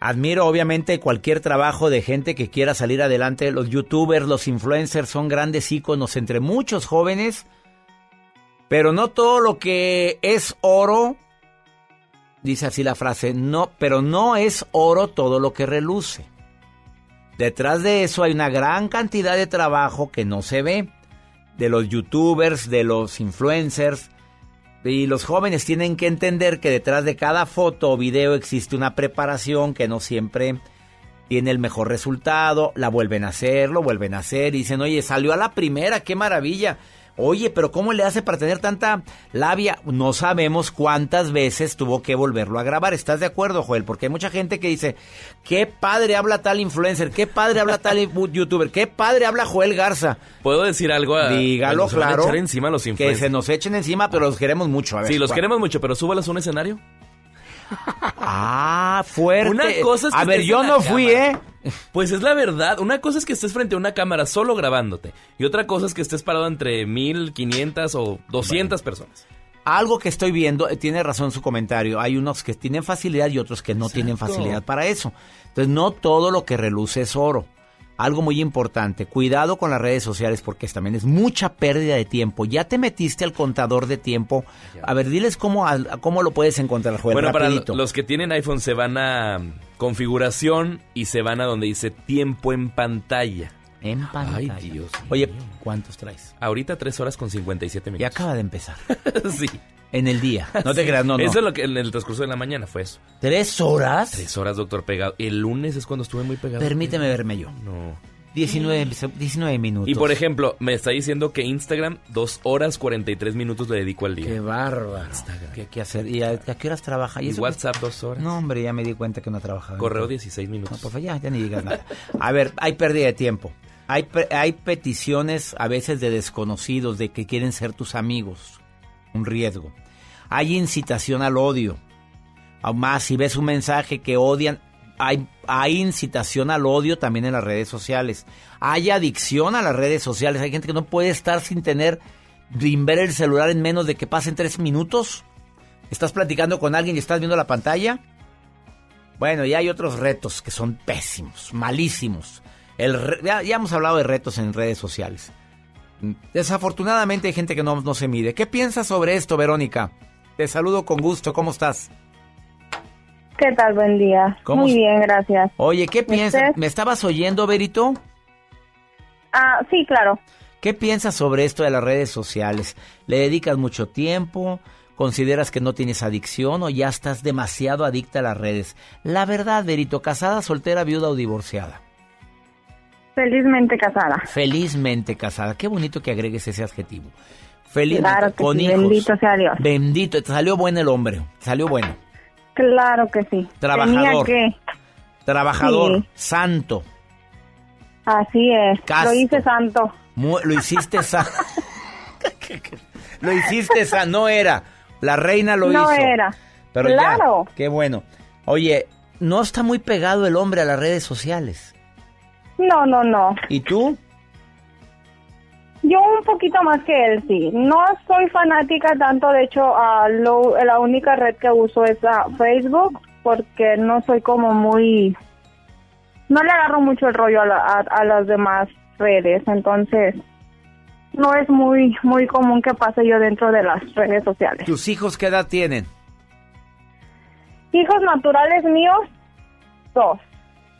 Admiro obviamente cualquier trabajo de gente que quiera salir adelante. Los youtubers, los influencers son grandes íconos entre muchos jóvenes. Pero no todo lo que es oro, dice así la frase, no, pero no es oro todo lo que reluce. Detrás de eso hay una gran cantidad de trabajo que no se ve. De los youtubers, de los influencers. Y los jóvenes tienen que entender que detrás de cada foto o video existe una preparación que no siempre tiene el mejor resultado. La vuelven a hacer, lo vuelven a hacer y dicen, oye, salió a la primera, qué maravilla. Oye, pero ¿cómo le hace para tener tanta labia? No sabemos cuántas veces tuvo que volverlo a grabar. ¿Estás de acuerdo, Joel? Porque hay mucha gente que dice, qué padre habla tal influencer, qué padre habla tal youtuber, qué padre habla Joel Garza. ¿Puedo decir algo? A, Dígalo, a claro. echar encima los que influencers. se nos echen encima, pero los queremos mucho. A ver, Sí, los ¿cuál? queremos mucho, pero súbalos a un escenario. Ah, fuerte. Una cosa es que a ver, yo no fui, cámara. ¿eh? Pues es la verdad. Una cosa es que estés frente a una cámara solo grabándote. Y otra cosa es que estés parado entre 1500 o 200 personas. Algo que estoy viendo, eh, tiene razón su comentario. Hay unos que tienen facilidad y otros que no tienen facilidad para eso. Entonces, no todo lo que reluce es oro. Algo muy importante, cuidado con las redes sociales porque también es mucha pérdida de tiempo. Ya te metiste al contador de tiempo. A ver, diles cómo, cómo lo puedes encontrar, Joel, bueno, para los que tienen iPhone se van a mm, configuración y se van a donde dice tiempo en pantalla. En pantalla. Ay, Dios. Oye, ¿cuántos traes? Ahorita 3 horas con 57 Y minutos. acaba de empezar. sí. En el día. No te creas, no, no. Eso es lo que en el transcurso de la mañana fue eso. ¿Tres horas? Tres horas, doctor, pegado. El lunes es cuando estuve muy pegado. Permíteme verme yo. No. 19, 19 minutos. Y por ejemplo, me está diciendo que Instagram, 2 horas 43 minutos le dedico al día. Qué bárbaro. ¿Qué hacer? ¿Y a, a qué horas trabaja? Y? WhatsApp, 2 horas. No, hombre, ya me di cuenta que no trabajaba. Correo, 16 No, minutos. por favor, ya, ya ni digas nada. A ver, hay pérdida de tiempo. Hay, hay peticiones a veces de desconocidos de que quieren ser tus amigos. Un riesgo. Hay incitación al odio. Aún más, si ves un mensaje que odian, hay, incitación al odio también en las redes sociales. Hay adicción a las redes sociales. Hay gente que no puede estar sin tener, sin ver el celular en menos de que pasen tres minutos. Estás platicando con alguien y estás viendo la pantalla. Bueno, y hay otros retos que son pésimos, malísimos. Ya, ya hemos hablado de retos en redes sociales. Desafortunadamente hay gente que no, no se mide. ¿Qué piensas sobre esto, Verónica? Te saludo con gusto. ¿Cómo estás? ¿Qué tal? Buen día. ¿Cómo Muy bien, gracias. Oye, ¿qué piensas? ¿Me estabas oyendo, Berito? Ah, sí, claro. ¿Qué piensas sobre esto de las redes sociales? ¿Le dedicas mucho tiempo? ¿Consideras que no tienes adicción o ya estás demasiado adicta a las redes? La verdad, Berito, casada, soltera, viuda o divorciada. Felizmente casada. Felizmente casada. Qué bonito que agregues ese adjetivo. Feliz Claro que con sí, hijos. bendito sea Dios. Bendito, te salió bueno el hombre, salió bueno. Claro que sí. Trabajador. Tenía que. Trabajador, Sí. santo. Así es. Casto. Lo hice santo. Mu- lo hiciste sa Lo hiciste sa no era. La reina lo No hizo. era. Pero Claro. ya, qué bueno. Oye, no está muy pegado el hombre a las redes sociales. No, no, no. ¿Y tú? Yo un poquito más que él, sí. No soy fanática tanto, de hecho, a lo- la única red que uso es Facebook, porque no soy como muy... No le agarro mucho el rollo a, la- a- a las demás redes, entonces no es muy muy común que pase yo dentro de las redes sociales. ¿Tus hijos qué edad tienen? Hijos naturales míos, dos.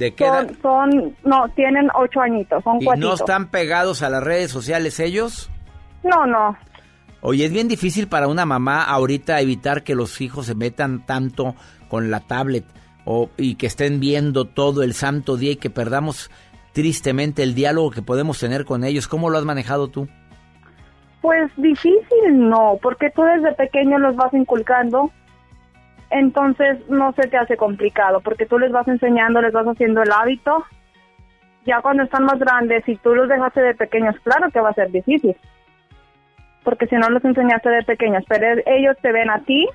¿De qué edad? Son, no, tienen ocho añitos, son ¿Y cuatro. no están pegados a las redes sociales ellos? No, no. Oye, es bien difícil para una mamá ahorita evitar que los hijos se metan tanto con la tablet o, y que estén viendo todo el santo día y que perdamos tristemente el diálogo que podemos tener con ellos. ¿Cómo lo has manejado tú? Pues difícil no, porque tú desde pequeño los vas inculcando, entonces no se te hace complicado, porque tú les vas enseñando, les vas haciendo el hábito. Ya cuando están más grandes, si tú los dejaste de pequeños, claro que va a ser difícil, porque si no los enseñaste de pequeños, pero ellos te ven a ti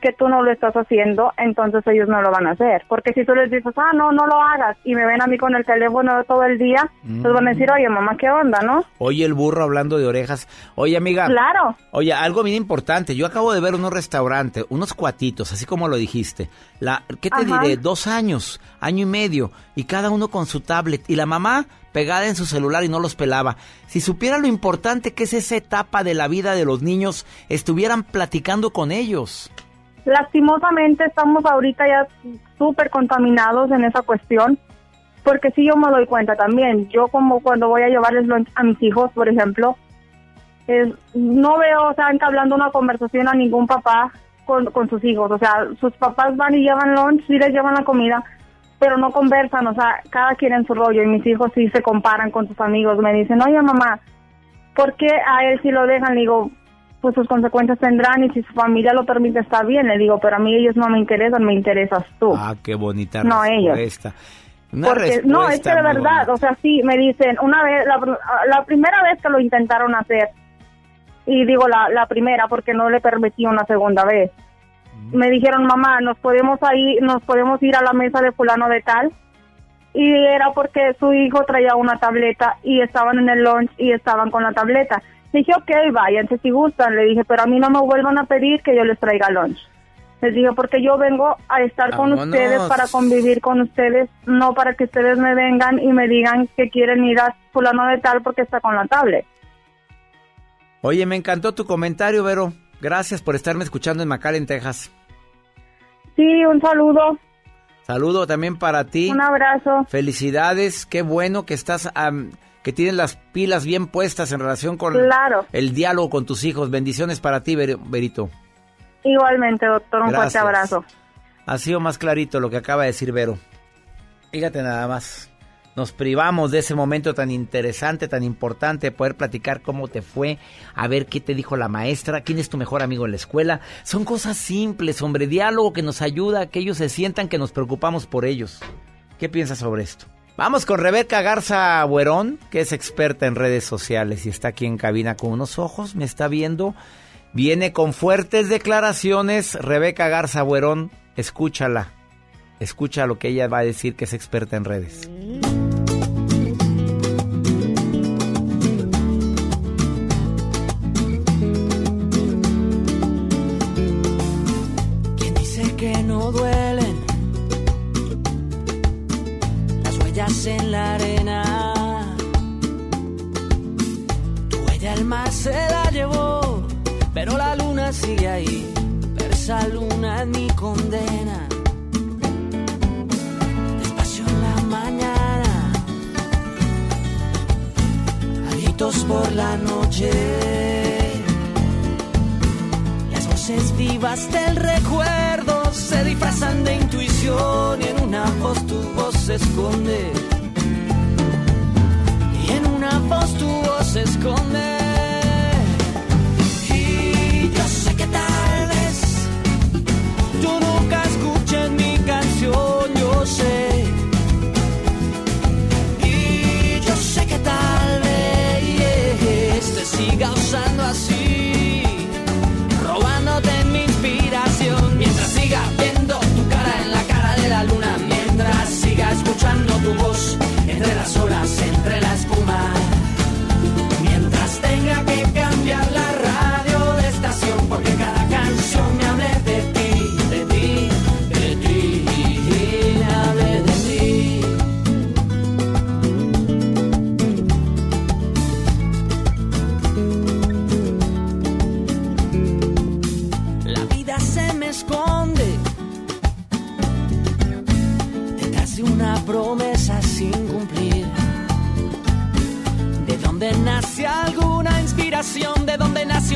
que tú no lo estás haciendo, entonces ellos no lo van a hacer. Porque si tú les dices, ah, no, no lo hagas, y me ven a mí con el teléfono todo el día, pues van a decir, oye, mamá, ¿qué onda, no? Oye, el burro hablando de orejas. Oye, amiga. Claro. Oye, algo bien importante. Yo acabo de ver unos restaurantes, unos cuatitos, así como lo dijiste. La, ¿Qué te Ajá. diré? Dos años, año y medio, y cada uno con su tablet. Y la mamá pegada en su celular y no los pelaba. Si supiera lo importante que es esa etapa de la vida de los niños, estuvieran platicando con ellos. Lastimosamente estamos ahorita ya súper contaminados en esa cuestión, porque sí yo me doy cuenta también. Yo como cuando voy a llevarles lunch a mis hijos, por ejemplo, no veo, o sea, entablando una conversación a ningún papá con, con sus hijos. O sea, sus papás van y llevan lunch, sí les llevan la comida, pero no conversan, o sea, cada quien en su rollo. Y mis hijos sí se comparan con sus amigos. Me dicen, oye mamá, ¿por qué a él sí lo dejan? Le digo, pues sus consecuencias tendrán y si su familia lo permite está bien. Le digo, pero a mí ellos no me interesan, me interesas tú. Ah, qué bonita No, ellos. respuesta. Una Porque, no, es que de verdad, bonita. o sea, sí, me dicen, una vez, la, la primera vez que lo intentaron hacer, y digo la, la primera porque no le permití una segunda vez, me dijeron, mamá, nos podemos ahí, nos podemos ir a la mesa de fulano de tal, y era porque su hijo traía una tableta y estaban en el lunch y estaban con la tableta. Dije, ok, váyanse si gustan, le dije, pero a mí no me vuelvan a pedir que yo les traiga lunch. Les dije, porque yo vengo a estar con ustedes para convivir con ustedes, no para que ustedes me vengan y me digan que quieren ir a fulano de tal porque está con la tablet. Oye, me encantó tu comentario, Vero. Gracias por estarme escuchando en McAllen, Texas. Sí, un saludo, Saludo también para ti. un abrazo. Felicidades, qué bueno que estás, am, que tienes las pilas bien puestas en relación con Claro. el diálogo con tus hijos. Bendiciones para ti, Verito. Igualmente, doctor, un fuerte abrazo. Ha sido más clarito lo que acaba de decir Vero. Fíjate nada más. Nos privamos de ese momento tan interesante, tan importante, de poder platicar cómo te fue, a ver qué te dijo la maestra, quién es tu mejor amigo en la escuela. Son cosas simples, hombre, diálogo que nos ayuda a que ellos se sientan que nos preocupamos por ellos. ¿Qué piensas sobre esto? Vamos con Rebeca Garza Buerón, que es experta en redes sociales y está aquí en cabina con unos ojos, me está viendo. Viene con fuertes declaraciones. Rebeca Garza Buerón, escúchala. Escucha lo que ella va a decir que es experta en redes. ¿Quién huellas en la arena? Tu huella el mar se la llevó, pero la luna sigue ahí. Pero esa luna es mi condena. Despacio en la mañana, a gritos por la noche. Las voces vivas del recuerdo se disfrazan de intuición y en una voz tu voz se esconde. Y en una voz tu voz se esconde.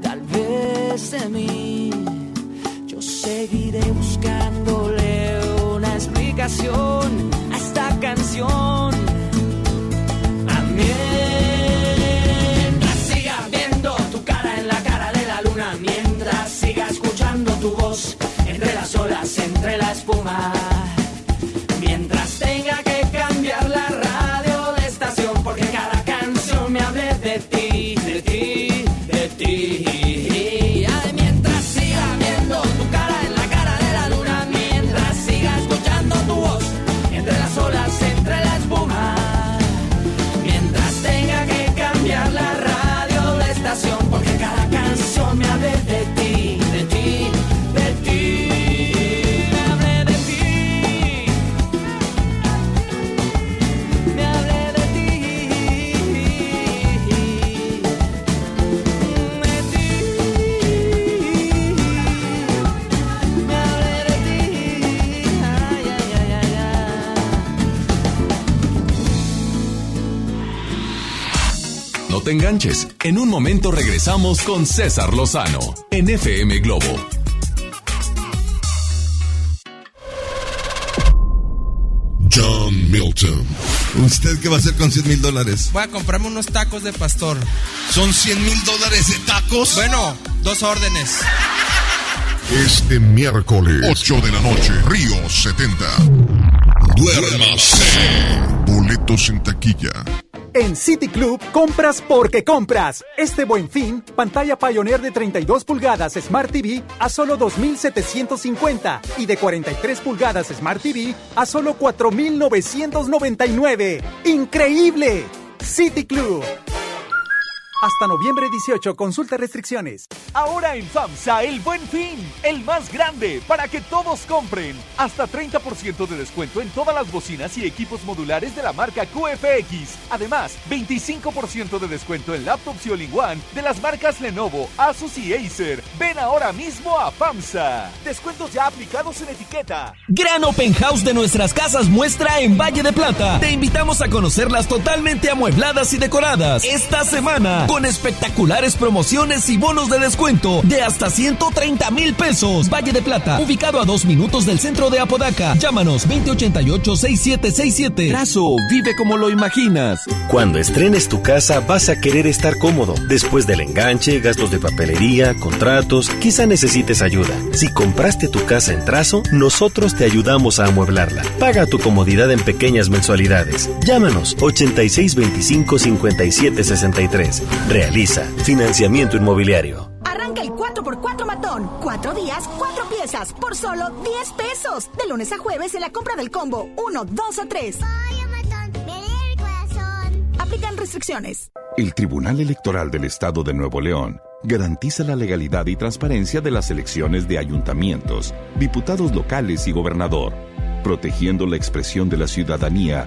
Tal vez de mí. Yo seguiré buscándole una explicación te enganches. En un momento regresamos con César Lozano en FM Globo. John Milton. ¿Usted qué va a hacer con 100 mil dólares? Voy a comprarme unos tacos de pastor. ¿Son 100 mil dólares de tacos? Bueno, dos órdenes. Este miércoles, 8 de la noche, Río 70. Duérmase. Boletos en taquilla. En City Club, compras porque compras. Este buen fin, pantalla Pioneer de 32 pulgadas Smart TV a solo 2,750 y de 43 pulgadas Smart TV a solo 4,999. ¡Increíble! City Club. Hasta noviembre 18, consulta restricciones. Ahora en FAMSA, el buen fin, el más grande, para que todos compren. Hasta 30% de descuento en todas las bocinas y equipos modulares de la marca QFX. Además, 25% de descuento en laptops y all-in-one de las marcas Lenovo, Asus y Acer. Ven ahora mismo a FAMSA. Descuentos ya aplicados en etiqueta. Gran Open House de nuestras casas muestra en Valle de Plata. Te invitamos a conocerlas totalmente amuebladas y decoradas. Esta semana, con espectaculares promociones y bonos de descuento de hasta 130 mil pesos. Valle de Plata, ubicado a dos minutos del centro de Apodaca. Llámanos 2088-6767. Trazo, vive como lo imaginas. Cuando estrenes tu casa vas a querer estar cómodo. Después del enganche, gastos de papelería, contratos, quizá necesites ayuda. Si compraste tu casa en trazo, nosotros te ayudamos a amueblarla. Paga tu comodidad en pequeñas mensualidades. Llámanos 8625-5763. Realiza financiamiento inmobiliario. Arranca el 4x4 matón. Cuatro días, cuatro piezas, por solo 10 pesos. De lunes a jueves en la compra del combo 1, 2 o 3. Aplican restricciones. El Tribunal Electoral del Estado de Nuevo León garantiza la legalidad y transparencia de las elecciones de ayuntamientos, diputados locales y gobernador, protegiendo la expresión de la ciudadanía.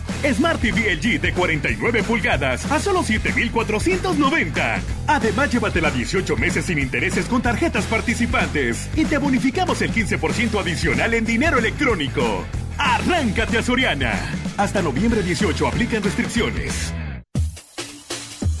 Smart TV LG de 49 pulgadas a solo 7,490. Además, llévatela 18 meses sin intereses con tarjetas participantes y te bonificamos el 15% adicional en dinero electrónico. Arráncate a Soriana. Hasta noviembre 18 aplican restricciones.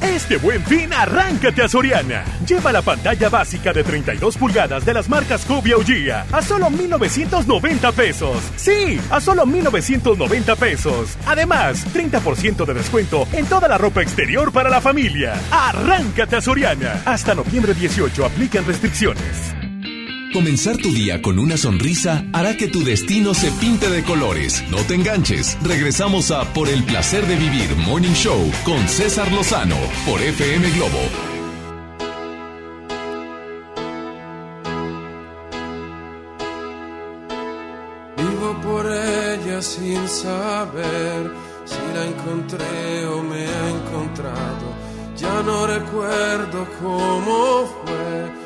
Este buen fin, arráncate a Soriana. Lleva la pantalla básica de 32 pulgadas de las marcas Cubia o a solo 1,990 pesos. Sí, a solo 1,990 pesos. Además, 30% de descuento en toda la ropa exterior para la familia. Arráncate a Soriana. Hasta noviembre 18 aplican restricciones. Comenzar tu día con una sonrisa hará que tu destino se pinte de colores. No te enganches. Regresamos a Por el placer de vivir Morning Show con César Lozano por FM Globo. Vivo por ella sin saber si la encontré o me ha encontrado. Ya no recuerdo cómo fue,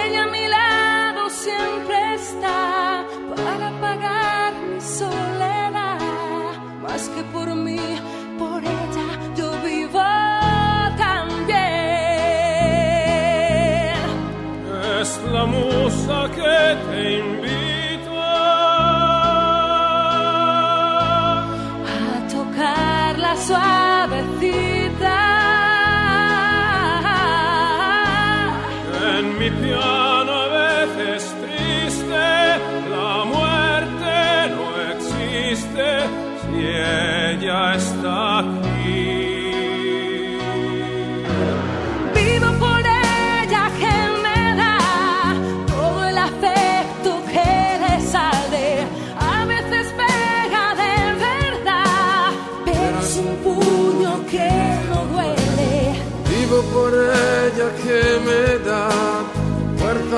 Siempre está para pagar mi soledad. Más que por mí, por ella yo vivo también. Es la musa que te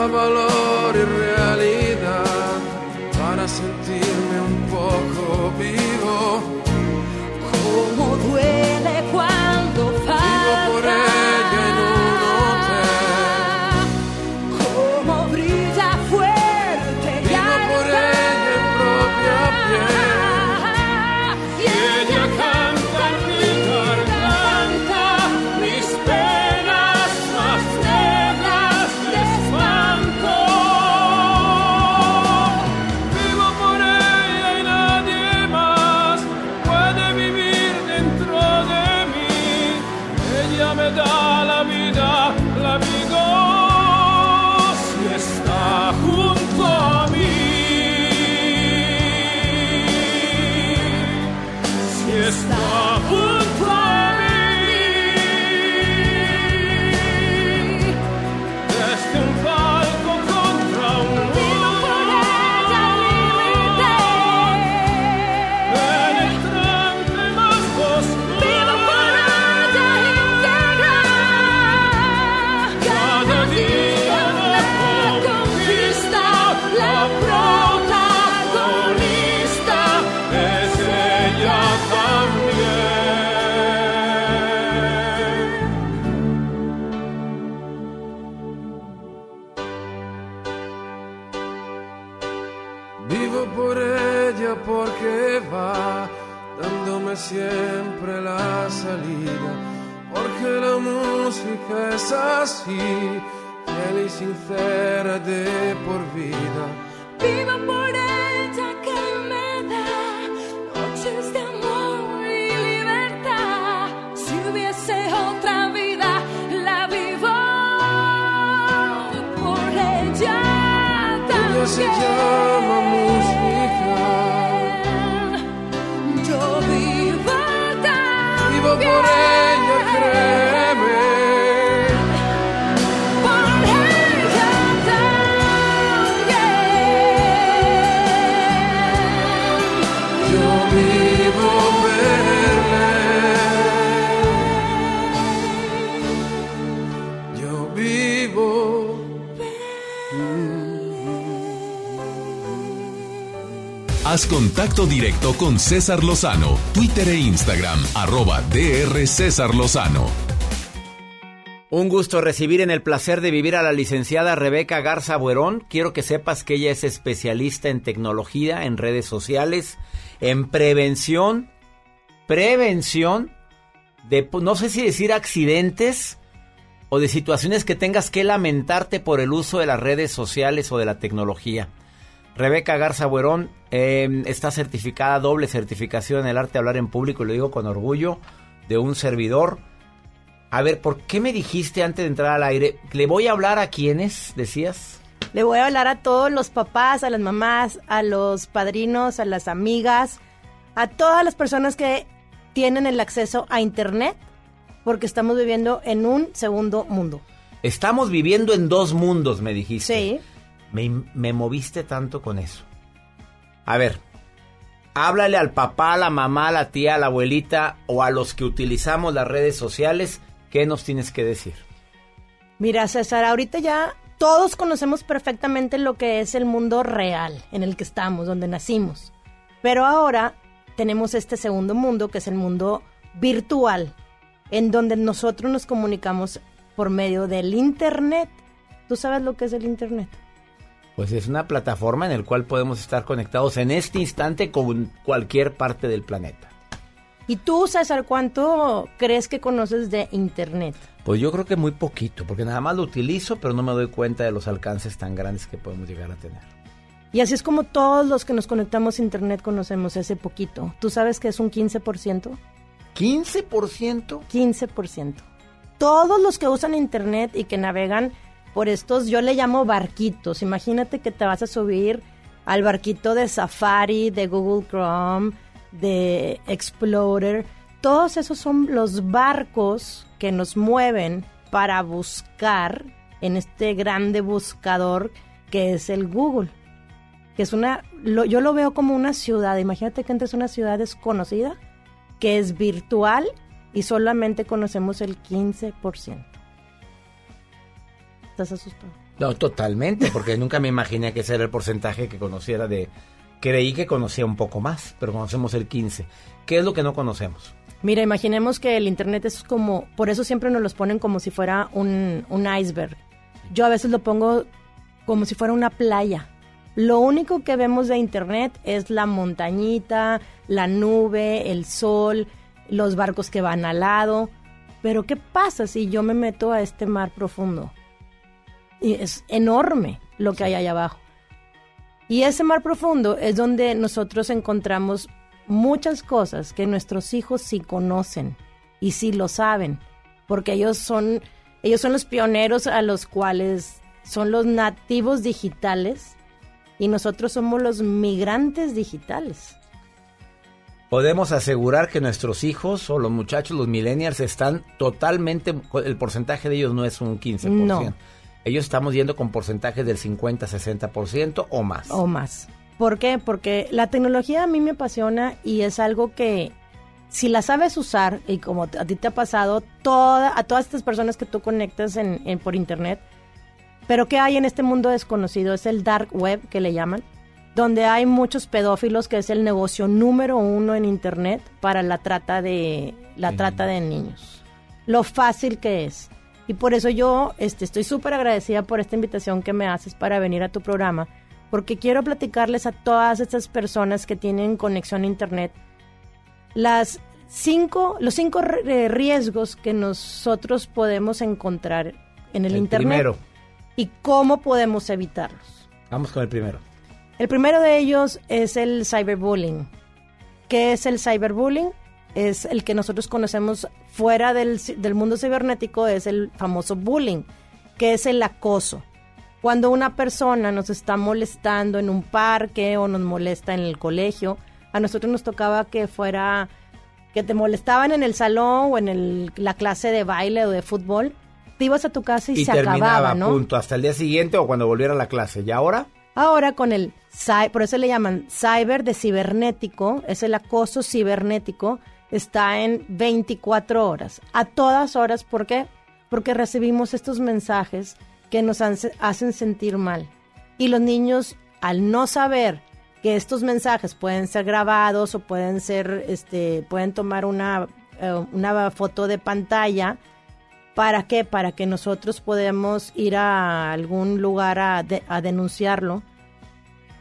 fuerza, valor y realidad para sentirme un poco vivo. Directo con César Lozano, Twitter e Instagram, arroba DR César Lozano. Un gusto recibir en el placer de vivir a la licenciada Rebeca Garza Buerón. Quiero que sepas que ella es especialista en tecnología, en redes sociales, en prevención, prevención de, no sé si decir accidentes o de situaciones que tengas que lamentarte por el uso de las redes sociales o de la tecnología. Rebeca Garza Buerón eh, está certificada, doble certificación en el arte de hablar en público, y lo digo con orgullo, de un servidor a ver, ¿por qué me dijiste antes de entrar al aire? ¿Le voy a hablar a quiénes, decías? Le voy a hablar a todos los papás, a las mamás, a los padrinos, a las amigas, a todas las personas que tienen el acceso a Internet, porque estamos viviendo en un segundo mundo. Estamos viviendo en dos mundos, me dijiste. Sí. Me, moviste tanto con eso. A ver, háblale al papá, a la mamá, a la tía, a la abuelita o a los que utilizamos las redes sociales ¿Qué nos tienes que decir? Mira, César, ahorita ya todos conocemos perfectamente lo que es el mundo real en el que estamos, donde nacimos. Pero ahora tenemos este segundo mundo, que es el mundo virtual, en donde nosotros nos comunicamos por medio del Internet. ¿Tú sabes lo que es el Internet? Pues es una plataforma en la cual podemos estar conectados en este instante con cualquier parte del planeta. ¿Y tú, César, cuánto crees que conoces de Internet? Pues yo creo que muy poquito, porque nada más lo utilizo, pero no me doy cuenta de los alcances tan grandes que podemos llegar a tener. Y así es como todos los que nos conectamos a Internet conocemos ese poquito. ¿Tú sabes que es un 15%? ¿15%? 15%. Todos los que usan Internet y que navegan por estos, yo le llamo barquitos. Imagínate que te vas a subir al barquito de Safari, de Google Chrome, de Explorer, todos esos son los barcos que nos mueven para buscar en este grande buscador que es el Google. Que es una, yo lo veo como una ciudad. Imagínate que entres a una ciudad desconocida, que es virtual y solamente conocemos el 15%. ¿Estás asustado? No, totalmente, porque nunca me imaginé que ese era el porcentaje que conociera de, Creí que conocía un poco más, pero conocemos el 15. ¿Qué es lo que no conocemos? Mira, imaginemos que el Internet es como, por eso siempre nos los ponen como si fuera un, iceberg. Yo a veces lo pongo como si fuera una playa. Lo único que vemos de Internet es la montañita, la nube, el sol, los barcos que van al lado. Pero ¿qué pasa si yo me meto a este mar profundo? Y es enorme lo que hay allá abajo. Y ese mar profundo es donde nosotros encontramos muchas cosas que nuestros hijos sí conocen y sí lo saben, porque ellos son ellos son los pioneros a los cuales son los nativos digitales y nosotros somos los migrantes digitales. Podemos asegurar que nuestros hijos o los muchachos, los millennials, están totalmente, el porcentaje de ellos no es un 15%. No ellos estamos yendo con porcentajes del 50-60% o más. O más. ¿Por qué? Porque la tecnología a mí me apasiona y es algo que si la sabes usar, y como a ti te ha pasado, toda, a todas estas personas que tú conectas en, por internet, pero ¿qué hay en este mundo desconocido? Es el dark web que le llaman, donde hay muchos pedófilos, que es el negocio número uno en internet para la trata de, la trata de niños. Lo fácil que es. Y por eso yo este, estoy súper agradecida por esta invitación que me haces para venir a tu programa, porque quiero platicarles a todas estas personas que tienen conexión a Internet las cinco, los cinco eh, riesgos que nosotros podemos encontrar en el, Internet primero. y cómo podemos evitarlos. Vamos con el primero. El primero de ellos es el cyberbullying. ¿Qué es el cyberbullying? Es el que nosotros conocemos fuera del, mundo cibernético, es el famoso bullying, que es el acoso. Cuando una persona nos está molestando en un parque o nos molesta en el colegio, a nosotros nos tocaba que fuera que te molestaban en el salón o en la clase de baile o de fútbol, te ibas a tu casa y, se acababa, ¿no? punto, hasta el día siguiente o cuando volviera a la clase. ¿Y ahora? Ahora con el, por eso le llaman cyber de cibernético, es el acoso cibernético, está en 24 horas, a todas horas. ¿Por qué? Porque recibimos estos mensajes que nos hacen sentir mal. Y los niños, al no saber que estos mensajes pueden ser grabados o pueden ser, este, pueden tomar una, eh, una foto de pantalla. ¿Para qué? Para que nosotros podamos ir a algún lugar a, a denunciarlo.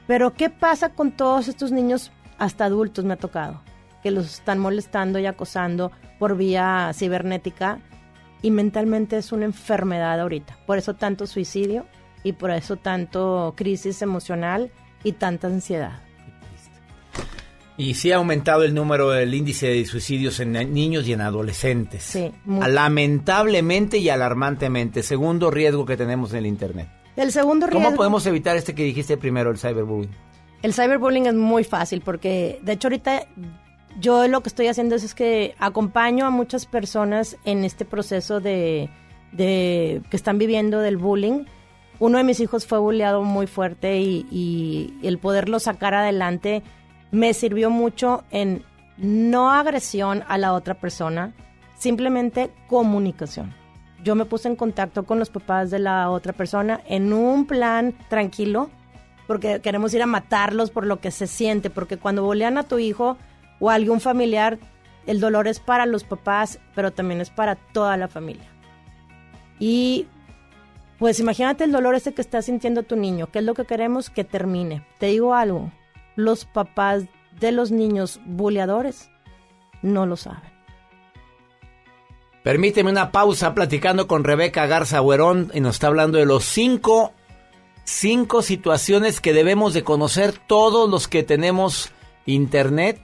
Pero ¿qué pasa con todos estos niños, hasta adultos me ha tocado, que los están molestando y acosando por vía cibernética y mentalmente es una enfermedad ahorita. Por eso tanto suicidio y por eso tanto crisis emocional y tanta ansiedad. Y sí ha aumentado el número del índice de suicidios en niños y en adolescentes. Sí, muy- Lamentablemente y alarmantemente. Segundo riesgo que tenemos en el Internet. El segundo riesgo... ¿Cómo podemos evitar este que dijiste primero, el cyberbullying? El cyberbullying es muy fácil porque, de hecho, ahorita yo lo que estoy haciendo es, que acompaño a muchas personas en este proceso de, de- que están viviendo del bullying. Uno de mis hijos fue bulleado muy fuerte y, y el poderlo sacar adelante me sirvió mucho en no agresión a la otra persona, simplemente comunicación. Yo me puse en contacto con los papás de la otra persona en un plan tranquilo, porque queremos ir a matarlos por lo que se siente, porque cuando bolean a tu hijo o algún familiar, el dolor es para los papás, pero también es para toda la familia. Y pues imagínate el dolor ese que está sintiendo tu niño, ¿qué es lo que queremos? Que termine. Te digo algo, los papás de los niños buleadores no lo saben. Permíteme una pausa platicando con Rebeca Garza Huerón y nos está hablando de los cinco, cinco situaciones que debemos de conocer todos los que tenemos internet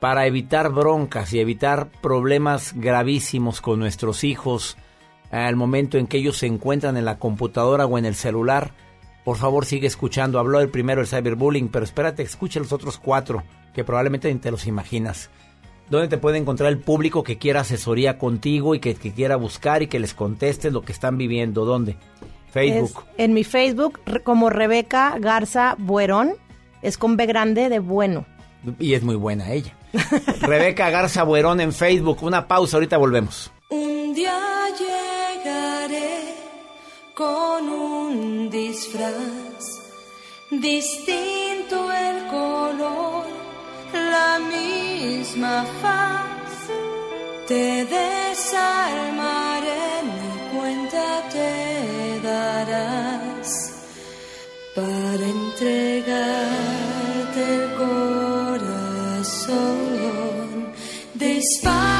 para evitar broncas y evitar problemas gravísimos con nuestros hijos al momento en que ellos se encuentran en la computadora o en el celular. Por favor, sigue escuchando. Habló el primero, el cyberbullying, pero espérate, escuche los otros cuatro, que probablemente ni te los imaginas. ¿Dónde te puede encontrar el público que quiera asesoría contigo y que, quiera buscar y que les contestes lo que están viviendo? ¿Dónde? Facebook. En mi Facebook como Rebeca Garza Buerón, es con B grande de bueno. Y es muy buena ella. Rebeca Garza Buerón en Facebook. Una pausa, ahorita volvemos. Un día llegaré con un disfraz, distinto el color, la misma faz. Te desarmaré, ni cuenta te darás para entregarte Despacio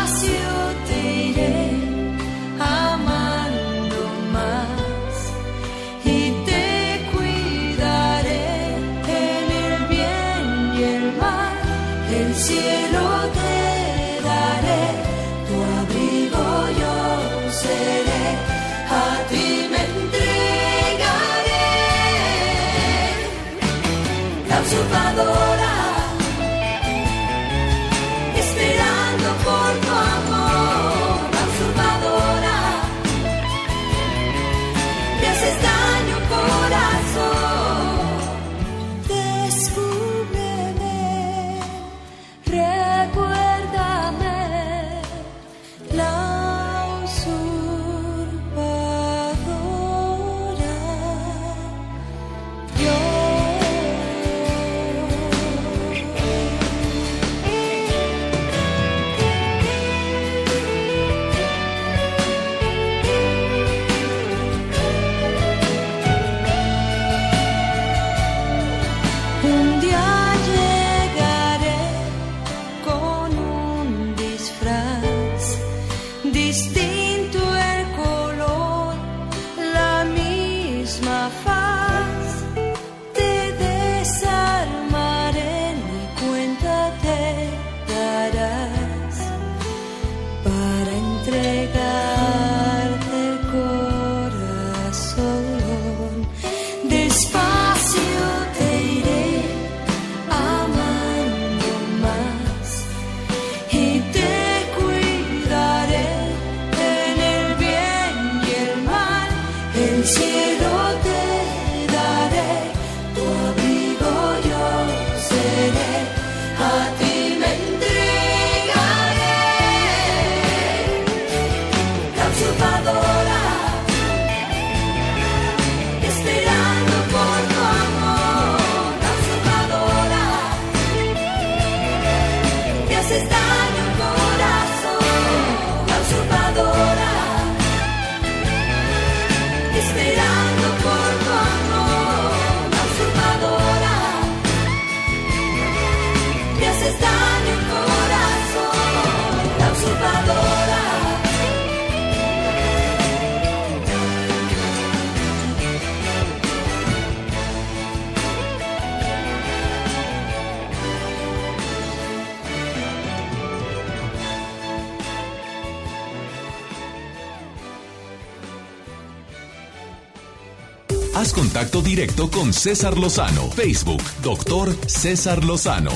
contacto directo con César Lozano. Facebook, doctor César Lozano.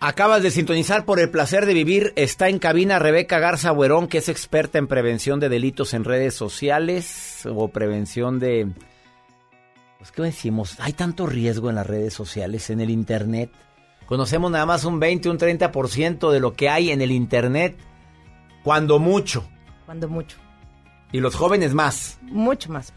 Acabas de sintonizar por el placer de vivir. Está en cabina Rebeca Garza Buerón, que es experta en prevención de delitos en redes sociales o prevención de... Pues, ¿qué decimos? Hay tanto riesgo en las redes sociales, en el Internet. Conocemos nada más un 20, un 30% de lo que hay en el Internet. Cuando mucho. Cuando mucho. Y los jóvenes más. Mucho más.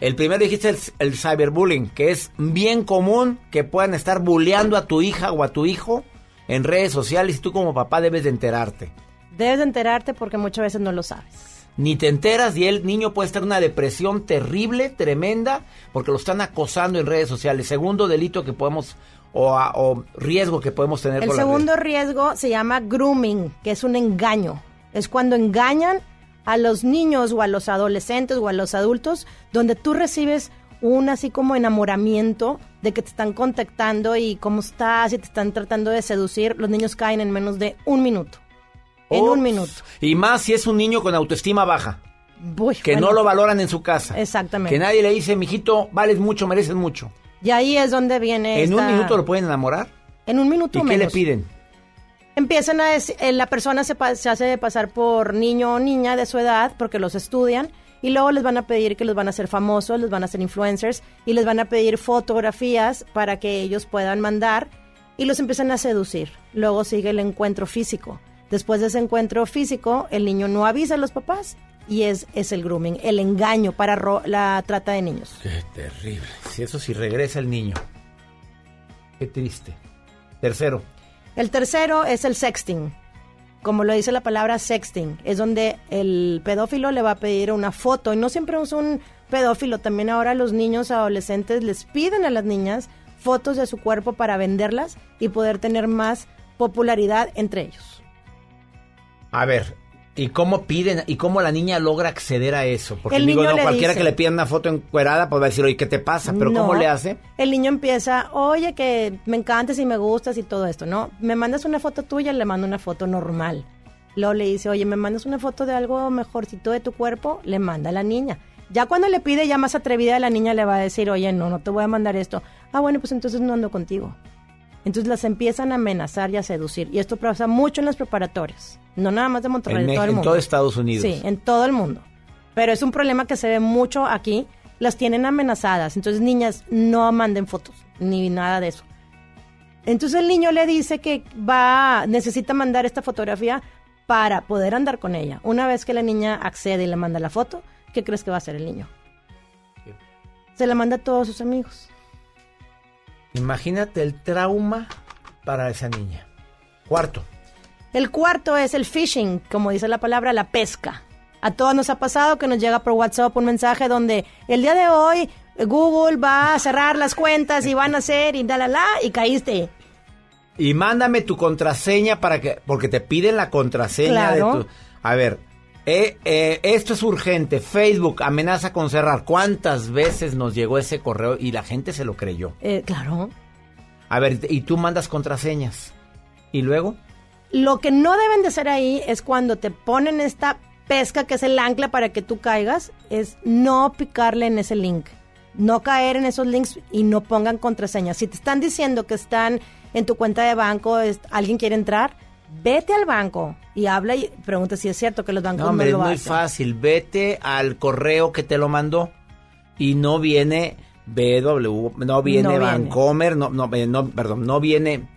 El primero dijiste el, el cyberbullying, que es bien común que puedan estar bulleando a tu hija o a tu hijo en redes sociales y tú como papá debes de enterarte. Debes de enterarte porque muchas veces no lo sabes. Ni te enteras y el niño puede estar en una depresión terrible, tremenda, porque lo están acosando en redes sociales. Segundo delito que podemos, o, a- o riesgo que podemos tener El por segundo riesgo se llama grooming, que es un engaño. Es cuando engañan a los niños o a los adolescentes o a los adultos, donde tú recibes un así como enamoramiento de que te están contactando y cómo estás y te están tratando de seducir. Los niños caen en menos de un minuto. En Ups. un minuto. Y más si es un niño con autoestima baja, Uy, que bueno, no lo valoran en su casa. Exactamente. Que nadie le dice, mijito, vales mucho, mereces mucho. Y ahí es donde viene. ¿En un minuto lo pueden enamorar? En un minuto ¿Y qué menos. le piden? Empiezan a decir, eh, la persona se, hace pasar por niño o niña de su edad porque los estudian y luego les van a pedir que los van a hacer famosos, les van a hacer influencers y les van a pedir fotografías para que ellos puedan mandar y los empiezan a seducir. Luego sigue el encuentro físico. Después de ese encuentro físico, el niño no avisa a los papás y es, es el grooming, el engaño para la trata de niños. Qué terrible. Si eso sí regresa el niño. Qué triste. Tercero. El tercero es el sexting. Como lo dice la palabra sexting, es donde el pedófilo le va a pedir una foto. Y no siempre es un pedófilo, también ahora los niños adolescentes les piden a las niñas fotos de su cuerpo para venderlas y poder tener más popularidad entre ellos. A ver, ¿y cómo piden, y cómo la niña logra acceder a eso? Porque El digo, niño no, le cualquiera dice- que le pida una foto encuerada, pues va a decir, oye, ¿qué te pasa? Pero ¿cómo le hace? El niño empieza, oye, que me encantas y me gustas y todo esto, ¿no? Me mandas una foto tuya, le mando una foto normal. Luego le dice, oye, me mandas una foto de algo mejorcito de tu cuerpo, le manda a la niña. Ya cuando le pide ya más atrevida, la niña le va a decir, oye, no, no te voy a mandar esto. Ah, bueno, pues entonces no ando contigo. Entonces las empiezan a amenazar y a seducir. Y esto pasa mucho en las preparatorias. No nada más de Monterrey, En, de todo el en mundo. todo Estados Unidos. Sí, en todo el mundo. Pero es un problema que se ve mucho aquí. Las tienen amenazadas. Entonces, niñas, no manden fotos, ni nada de eso. Entonces el niño le dice que va, necesita mandar esta fotografía para poder andar con ella. Una vez que la niña accede y le manda la foto, ¿qué crees que va a hacer el niño? Se la manda a todos sus amigos. Imagínate el trauma para esa niña. Cuarto. El cuarto es el phishing, como dice la palabra, la pesca. A todos nos ha pasado que nos llega por WhatsApp un mensaje donde el día de hoy Google va a cerrar las cuentas y van a hacer y da la la y caíste. Y mándame tu contraseña para que, porque te piden la contraseña Claro. de tu. A ver, eh, eh, esto es urgente. Facebook amenaza con cerrar. ¿Cuántas veces nos llegó ese correo y la gente se lo creyó? Eh, claro. A ver, y tú mandas contraseñas. ¿Y luego? Lo que no deben de hacer ahí es cuando te ponen esta pesca que es el ancla para que tú caigas, es no picarle en ese link. No caer en esos links y no pongan contraseñas. Si te están diciendo que están en tu cuenta de banco, es- alguien quiere entrar, vete al banco y habla y pregunta si es cierto que los bancos No, no, hombre, es muy hacen. fácil. Vete al correo que te lo mandó y no viene BW, no viene No viene. Bancomer, no, no, eh, no, perdón, no viene,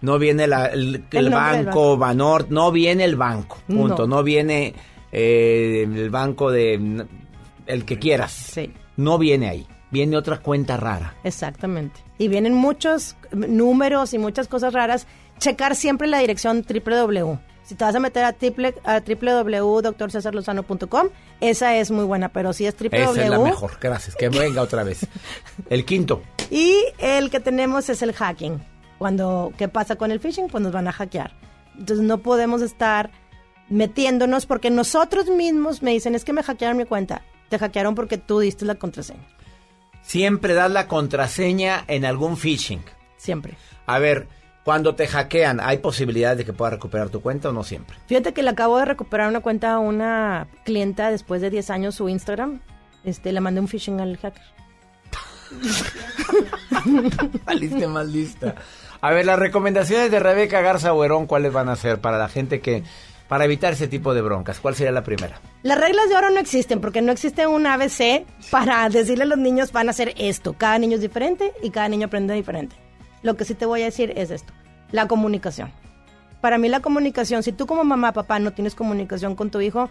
no viene la- el, banco banco. Banor, no viene el banco, punto, No. no, viene eh, el banco de el que quieras, no viene ahí, viene otra cuenta rara. Exactamente. Y vienen muchos números y muchas cosas raras. Checar siempre la dirección www. Si te vas a meter a, triple, a www.drcesarlozano.com, esa es muy buena, pero si es www... Esa es la mejor, gracias. Que venga otra vez. El quinto. Y el que tenemos es el hacking. Cuando, ¿qué pasa con el phishing? Pues nos van a hackear. Entonces no podemos estar metiéndonos porque nosotros mismos me dicen, es que me hackearon mi cuenta. Te hackearon porque tú diste la contraseña. Siempre das la contraseña en algún phishing. Siempre. A ver, cuando te hackean, ¿hay posibilidad de que puedas recuperar tu cuenta o no siempre? Fíjate que le acabo de recuperar una cuenta a una clienta después de 10 años su Instagram. Este, le mandé un phishing al hacker. Saliste más lista. A ver, las recomendaciones de Rebeca Garza Buerón, ¿cuáles van a ser para la gente que, para evitar ese tipo de broncas? ¿Cuál sería la primera? Las reglas de oro no existen porque no existe un ABC para decirle a los niños van a hacer esto. Cada niño es diferente y cada niño aprende diferente. Lo que sí te voy a decir es esto, la comunicación. Para mí la comunicación, si tú como mamá, papá no tienes comunicación con tu hijo,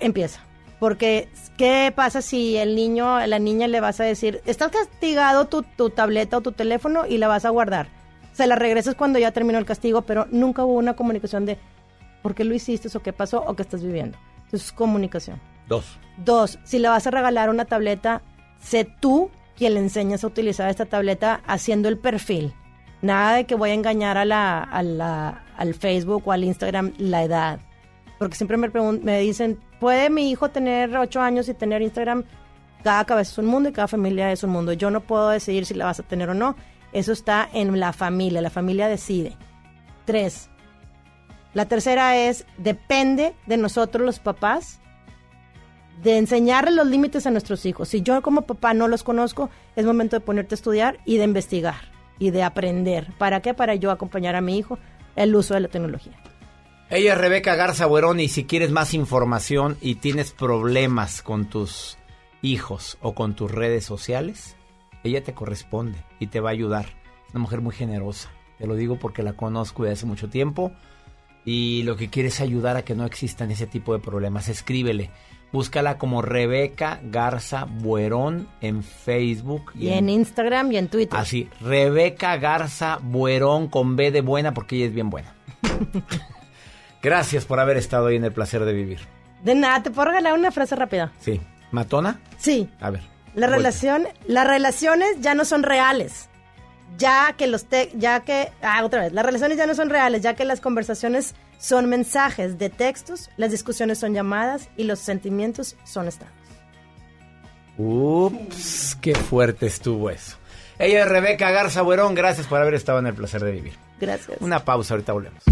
empieza. Porque, ¿qué pasa si el niño, la niña le vas a decir, estás castigado tu, tu tableta o tu teléfono y la vas a guardar? Se la regresas cuando ya terminó el castigo, pero nunca hubo una comunicación de por qué lo hiciste o qué pasó o qué estás viviendo. Entonces, comunicación. Dos. Dos, si le vas a regalar una tableta, sé tú quien le enseñas a utilizar esta tableta haciendo el perfil. Nada de que voy a engañar a la, a la, al Facebook o al Instagram la edad. Porque siempre me, me dicen, ¿puede mi hijo tener ocho años y tener Instagram? Cada cabeza es un mundo y cada familia es un mundo. Yo no puedo decidir si la vas a tener o no. Eso está en la familia. La familia decide. Tres. La tercera es, depende de nosotros los papás de enseñarle los límites a nuestros hijos. Si yo como papá no los conozco, es momento de ponerte a estudiar y de investigar y de aprender. ¿Para qué? Para yo acompañar a mi hijo el uso de la tecnología. Ella es Rebeca Garza Buerón y si quieres más información y tienes problemas con tus hijos o con tus redes sociales, ella te corresponde y te va a ayudar. Es una mujer muy generosa. Te lo digo porque la conozco desde hace mucho tiempo y lo que quiere es ayudar a que no existan ese tipo de problemas. Escríbele. Búscala como Rebeca Garza Buerón en Facebook. Y en Instagram y en Twitter. Así, Rebeca Garza Buerón con B de buena porque ella es bien buena. Gracias por haber estado hoy en el placer de vivir. De nada, ¿te puedo regalar una frase rápida? Sí. ¿Matona? Sí. A ver. La relación, las relaciones ya no son reales. Ya que los te, ya que ah, otra vez, las relaciones ya no son reales, ya que las conversaciones son mensajes de textos, las discusiones son llamadas y los sentimientos son estados. Ups, qué fuerte estuvo eso. Ella es Rebeca Garza Buerón, gracias por haber estado en el placer de vivir. Gracias. Una pausa, ahorita volvemos.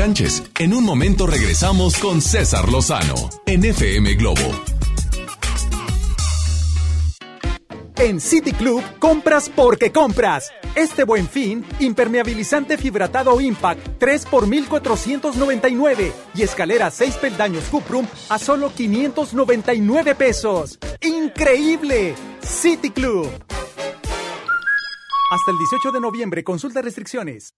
En un momento regresamos con César Lozano en FM Globo. En City Club compras porque compras. Este buen fin, impermeabilizante fibratado Impact 3 por 1499 y escalera 6 peldaños Cuprum a solo 599 pesos. ¡Increíble! City Club. Hasta el 18 de noviembre, consulta restricciones.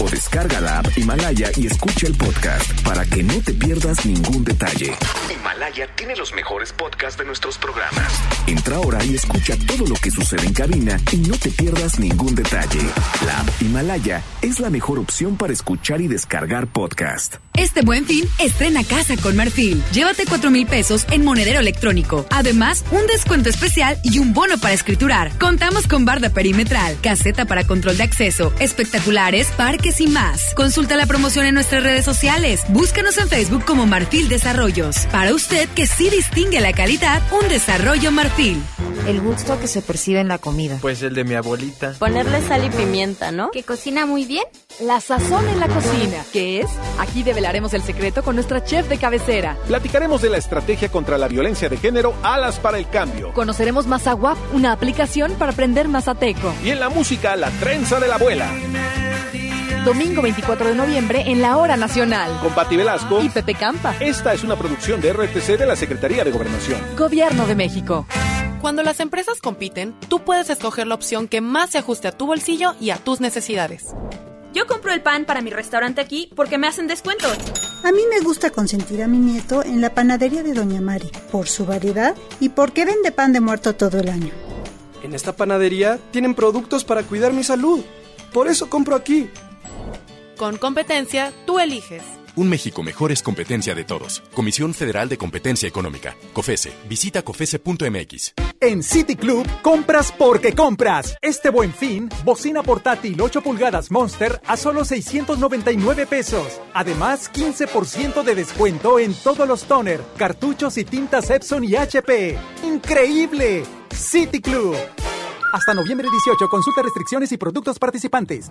o descarga la app Himalaya y escucha el podcast para que no te pierdas ningún detalle. Himalaya tiene los mejores podcasts de nuestros programas. Entra ahora y escucha todo lo que sucede en cabina y no te pierdas ningún detalle. La app Himalaya es la mejor opción para escuchar y descargar podcast. Este buen fin, estrena casa con Marfil. Llévate 4 mil pesos en monedero electrónico. Además, un descuento especial y un bono para escriturar. Contamos con barda perimetral, caseta para control de acceso, espectaculares, parques y más. Consulta la promoción en nuestras redes sociales. Búscanos en Facebook como Marfil Desarrollos. Para usted que sí distingue la calidad, un desarrollo Marfil. El gusto que se percibe en la comida. Pues el de mi abuelita. Ponerle sal y pimienta, ¿no? Que cocina muy bien. La sazón en la cocina. ¿Qué es? Aquí develaremos el secreto con nuestra chef de cabecera. Platicaremos de la estrategia contra la violencia de género Alas para el Cambio. Conoceremos Mazawap, una aplicación para aprender mazateco. Y en la música, la trenza de la abuela. Domingo 24 de noviembre en la Hora Nacional. Con Pati Velasco y Pepe Campa. Esta es una producción de RTC de la Secretaría de Gobernación. Gobierno de México. Cuando las empresas compiten, tú puedes escoger la opción que más se ajuste a tu bolsillo y a tus necesidades. Yo compro el pan para mi restaurante aquí porque me hacen descuentos. A mí me gusta consentir a mi nieto en la panadería de Doña Mari, por su variedad y porque vende pan de muerto todo el año. En esta panadería tienen productos para cuidar mi salud. Por eso compro aquí. Con competencia, tú eliges. Un México mejor es competencia de todos. Comisión Federal de Competencia Económica. COFESE. Visita COFESE.mx. En City Club, compras porque compras. Este buen fin, bocina portátil 8 pulgadas Monster a solo 699 pesos. Además, 15% de descuento en todos los toner, cartuchos y tintas Epson y HP. ¡Increíble! City Club. Hasta noviembre 18, consulta restricciones y productos participantes.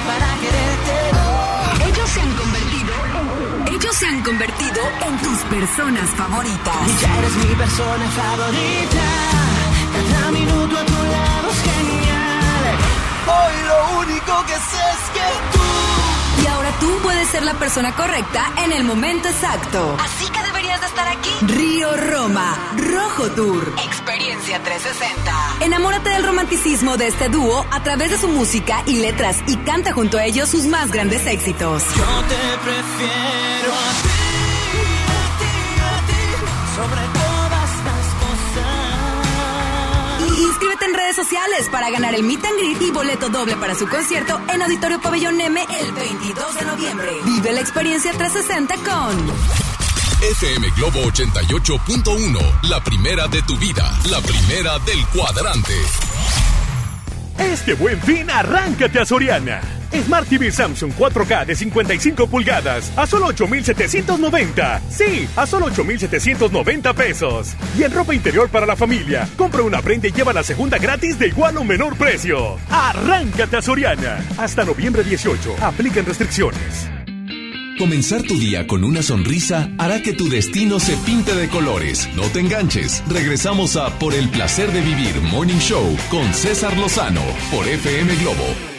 convertido en tus personas favoritas. Ya eres mi persona favorita. Cada minuto a tu lado es genial. Hoy lo único que sé es que tú. Y ahora tú puedes ser la persona correcta en el momento exacto. Así que deberías de estar aquí. Río Roma, Rojo Tour. Experiencia 360. Enamórate del romanticismo de este dúo a través de su música y letras y canta junto a ellos sus más grandes éxitos. Yo te prefiero a ti, Inscríbete en redes sociales para ganar el Meet and Greet y boleto doble para su concierto en Auditorio Pabellón M el 22 de noviembre. Vive la experiencia 360 con... FM Globo 88.1, la primera de tu vida, la primera del cuadrante. Este buen fin, arráncate a Soriana. Smart TV Samsung 4K de 55 pulgadas a solo 8,790. Sí, a solo 8,790 pesos. Y en ropa interior para la familia, compra una prenda y lleva la segunda gratis de igual o menor precio. Arráncate a Soriana. Hasta noviembre 18. Aplican restricciones. Comenzar tu día con una sonrisa hará que tu destino se pinte de colores. No te enganches. Regresamos a Por el placer de vivir Morning Show con César Lozano por FM Globo.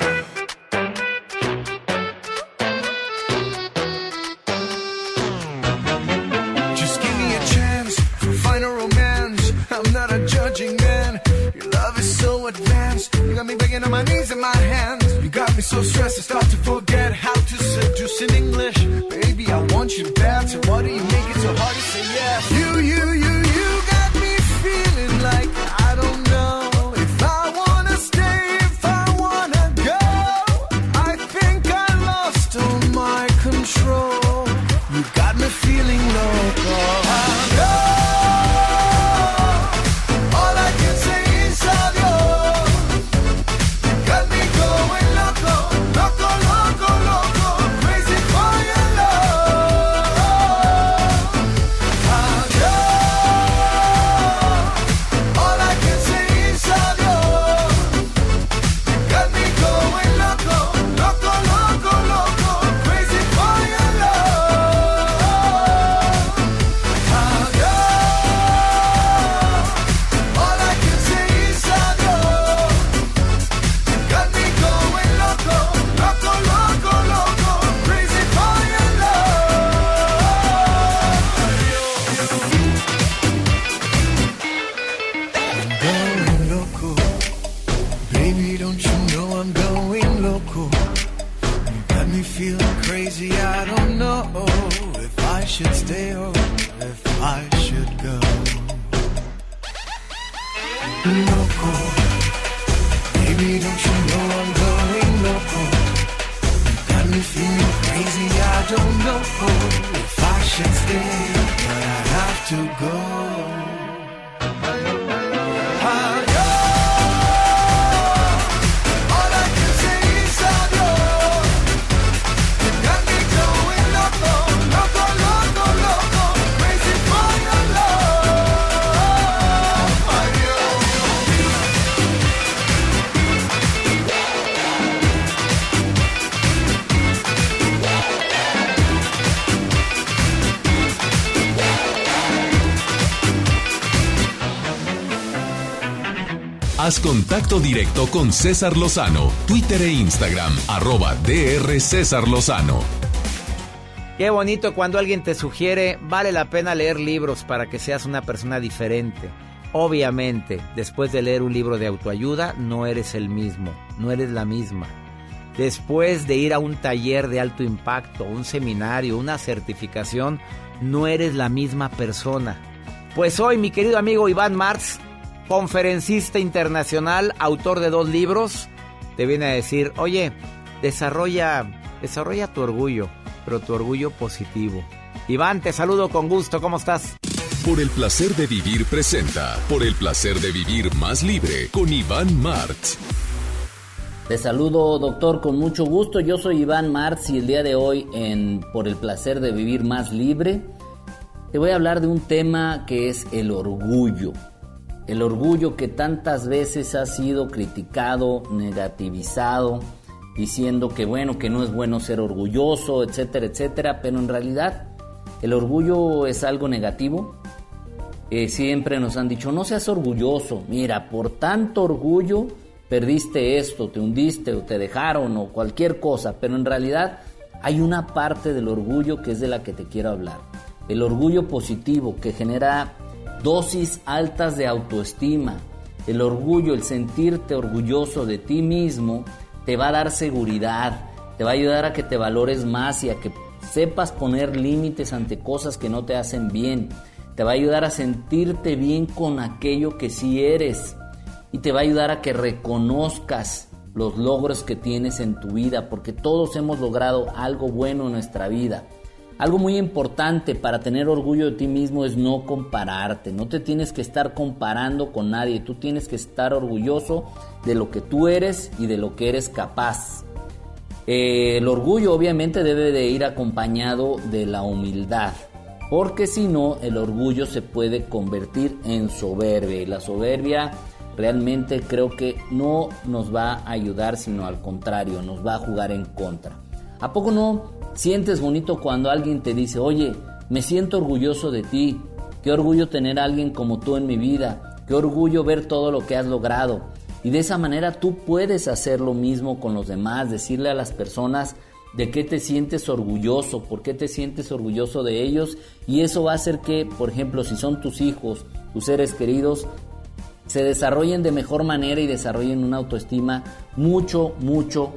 So stressed, I start to forget Contacto directo con César Lozano, Twitter e Instagram, arroba DR César Lozano. Qué bonito cuando alguien te sugiere, vale la pena leer libros para que seas una persona diferente. Obviamente, después de leer un libro de autoayuda, no eres el mismo, no eres la misma. Después de ir a un taller de alto impacto, un seminario, una certificación, no eres la misma persona. Pues hoy mi querido amigo Iván Marx, conferencista internacional, autor de dos libros, te viene a decir, oye, desarrolla, desarrolla tu orgullo, pero tu orgullo positivo. Iván, te saludo con gusto, ¿cómo estás? Por el placer de vivir presenta, por el placer de vivir más libre con Iván Marx. Te saludo, doctor, con mucho gusto. Yo soy Iván Marx y el día de hoy en Por el placer de vivir más libre, te voy a hablar de un tema que es el orgullo. El orgullo que tantas veces ha sido criticado, negativizado, diciendo que bueno, que no es bueno ser orgulloso, etcétera, etcétera, pero en realidad el orgullo es algo negativo. Eh, siempre nos han dicho, no seas orgulloso, mira, por tanto orgullo perdiste esto, te hundiste o te dejaron o cualquier cosa, pero en realidad hay una parte del orgullo que es de la que te quiero hablar. El orgullo positivo que genera dosis altas de autoestima. El orgullo, el sentirte orgulloso de ti mismo, te va a dar seguridad, te va a ayudar a que te valores más y a que sepas poner límites ante cosas que no te hacen bien. Te va a ayudar a sentirte bien con aquello que sí eres y te va a ayudar a que reconozcas los logros que tienes en tu vida, porque todos hemos logrado algo bueno en nuestra vida. Algo muy importante para tener orgullo de ti mismo es no compararte, no te tienes que estar comparando con nadie, tú tienes que estar orgulloso de lo que tú eres y de lo que eres capaz. Eh, el orgullo obviamente debe de ir acompañado de la humildad, porque si no el orgullo se puede convertir en soberbia y la soberbia realmente creo que no nos va a ayudar, sino al contrario, nos va a jugar en contra. ¿A poco no sientes bonito cuando alguien te dice, oye, me siento orgulloso de ti, qué orgullo tener a alguien como tú en mi vida, qué orgullo ver todo lo que has logrado? Y de esa manera tú puedes hacer lo mismo con los demás, decirle a las personas de qué te sientes orgulloso, por qué te sientes orgulloso de ellos y eso va a hacer que, por ejemplo, si son tus hijos, tus seres queridos, se desarrollen de mejor manera y desarrollen una autoestima mucho, mucho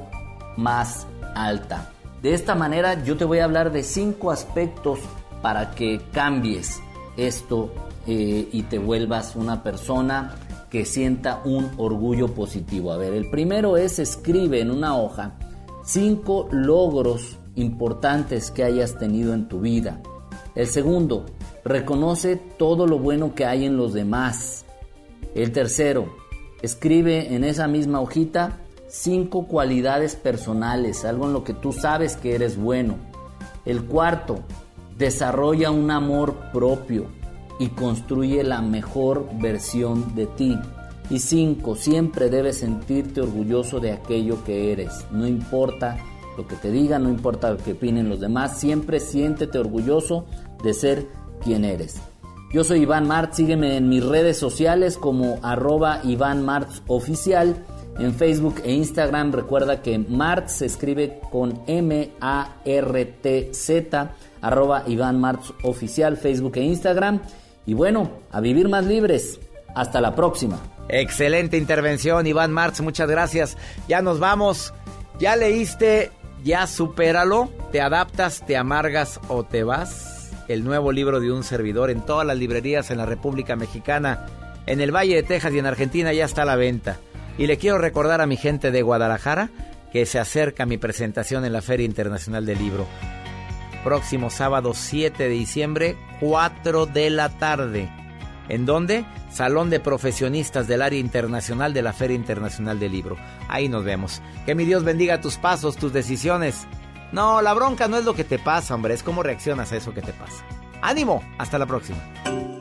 más alta. De esta manera yo te voy a hablar de cinco aspectos para que cambies esto eh, y te vuelvas una persona que sienta un orgullo positivo. A ver, el primero es escribe en una hoja cinco logros importantes que hayas tenido en tu vida. El segundo, reconoce todo lo bueno que hay en los demás. El tercero, escribe en esa misma hojita cinco cualidades personales, algo en lo que tú sabes que eres bueno. El cuarto, desarrolla un amor propio y construye la mejor versión de ti. Y cinco, siempre debes sentirte orgulloso de aquello que eres. No importa lo que te digan, no importa lo que opinen los demás, siempre siéntete orgulloso de ser quien eres. Yo soy Iván Martz, sígueme en mis redes sociales como arroba Iván Martz Oficial, en Facebook e Instagram. Recuerda que Martz se escribe con M-A-R-T-Z, arroba Iván Martz Oficial, Facebook e Instagram. Y bueno, a vivir más libres. Hasta la próxima. Excelente intervención, Iván Martz, muchas gracias. Ya nos vamos. ¿Ya leíste? ¿Ya supéralo? ¿Te adaptas, te amargas o te vas? El nuevo libro de un servidor en todas las librerías en la República Mexicana, en el Valle de Texas y en Argentina ya está a la venta. Y le quiero recordar a mi gente de Guadalajara que se acerca mi presentación en la Feria Internacional del Libro. Próximo sábado 7 de diciembre, 4 de la tarde. ¿En dónde? Salón de Profesionistas del Área Internacional de la Feria Internacional del Libro. Ahí nos vemos. Que mi Dios bendiga tus pasos, tus decisiones. No, la bronca no es lo que te pasa, hombre, es cómo reaccionas a eso que te pasa. ¡Ánimo! Hasta la próxima.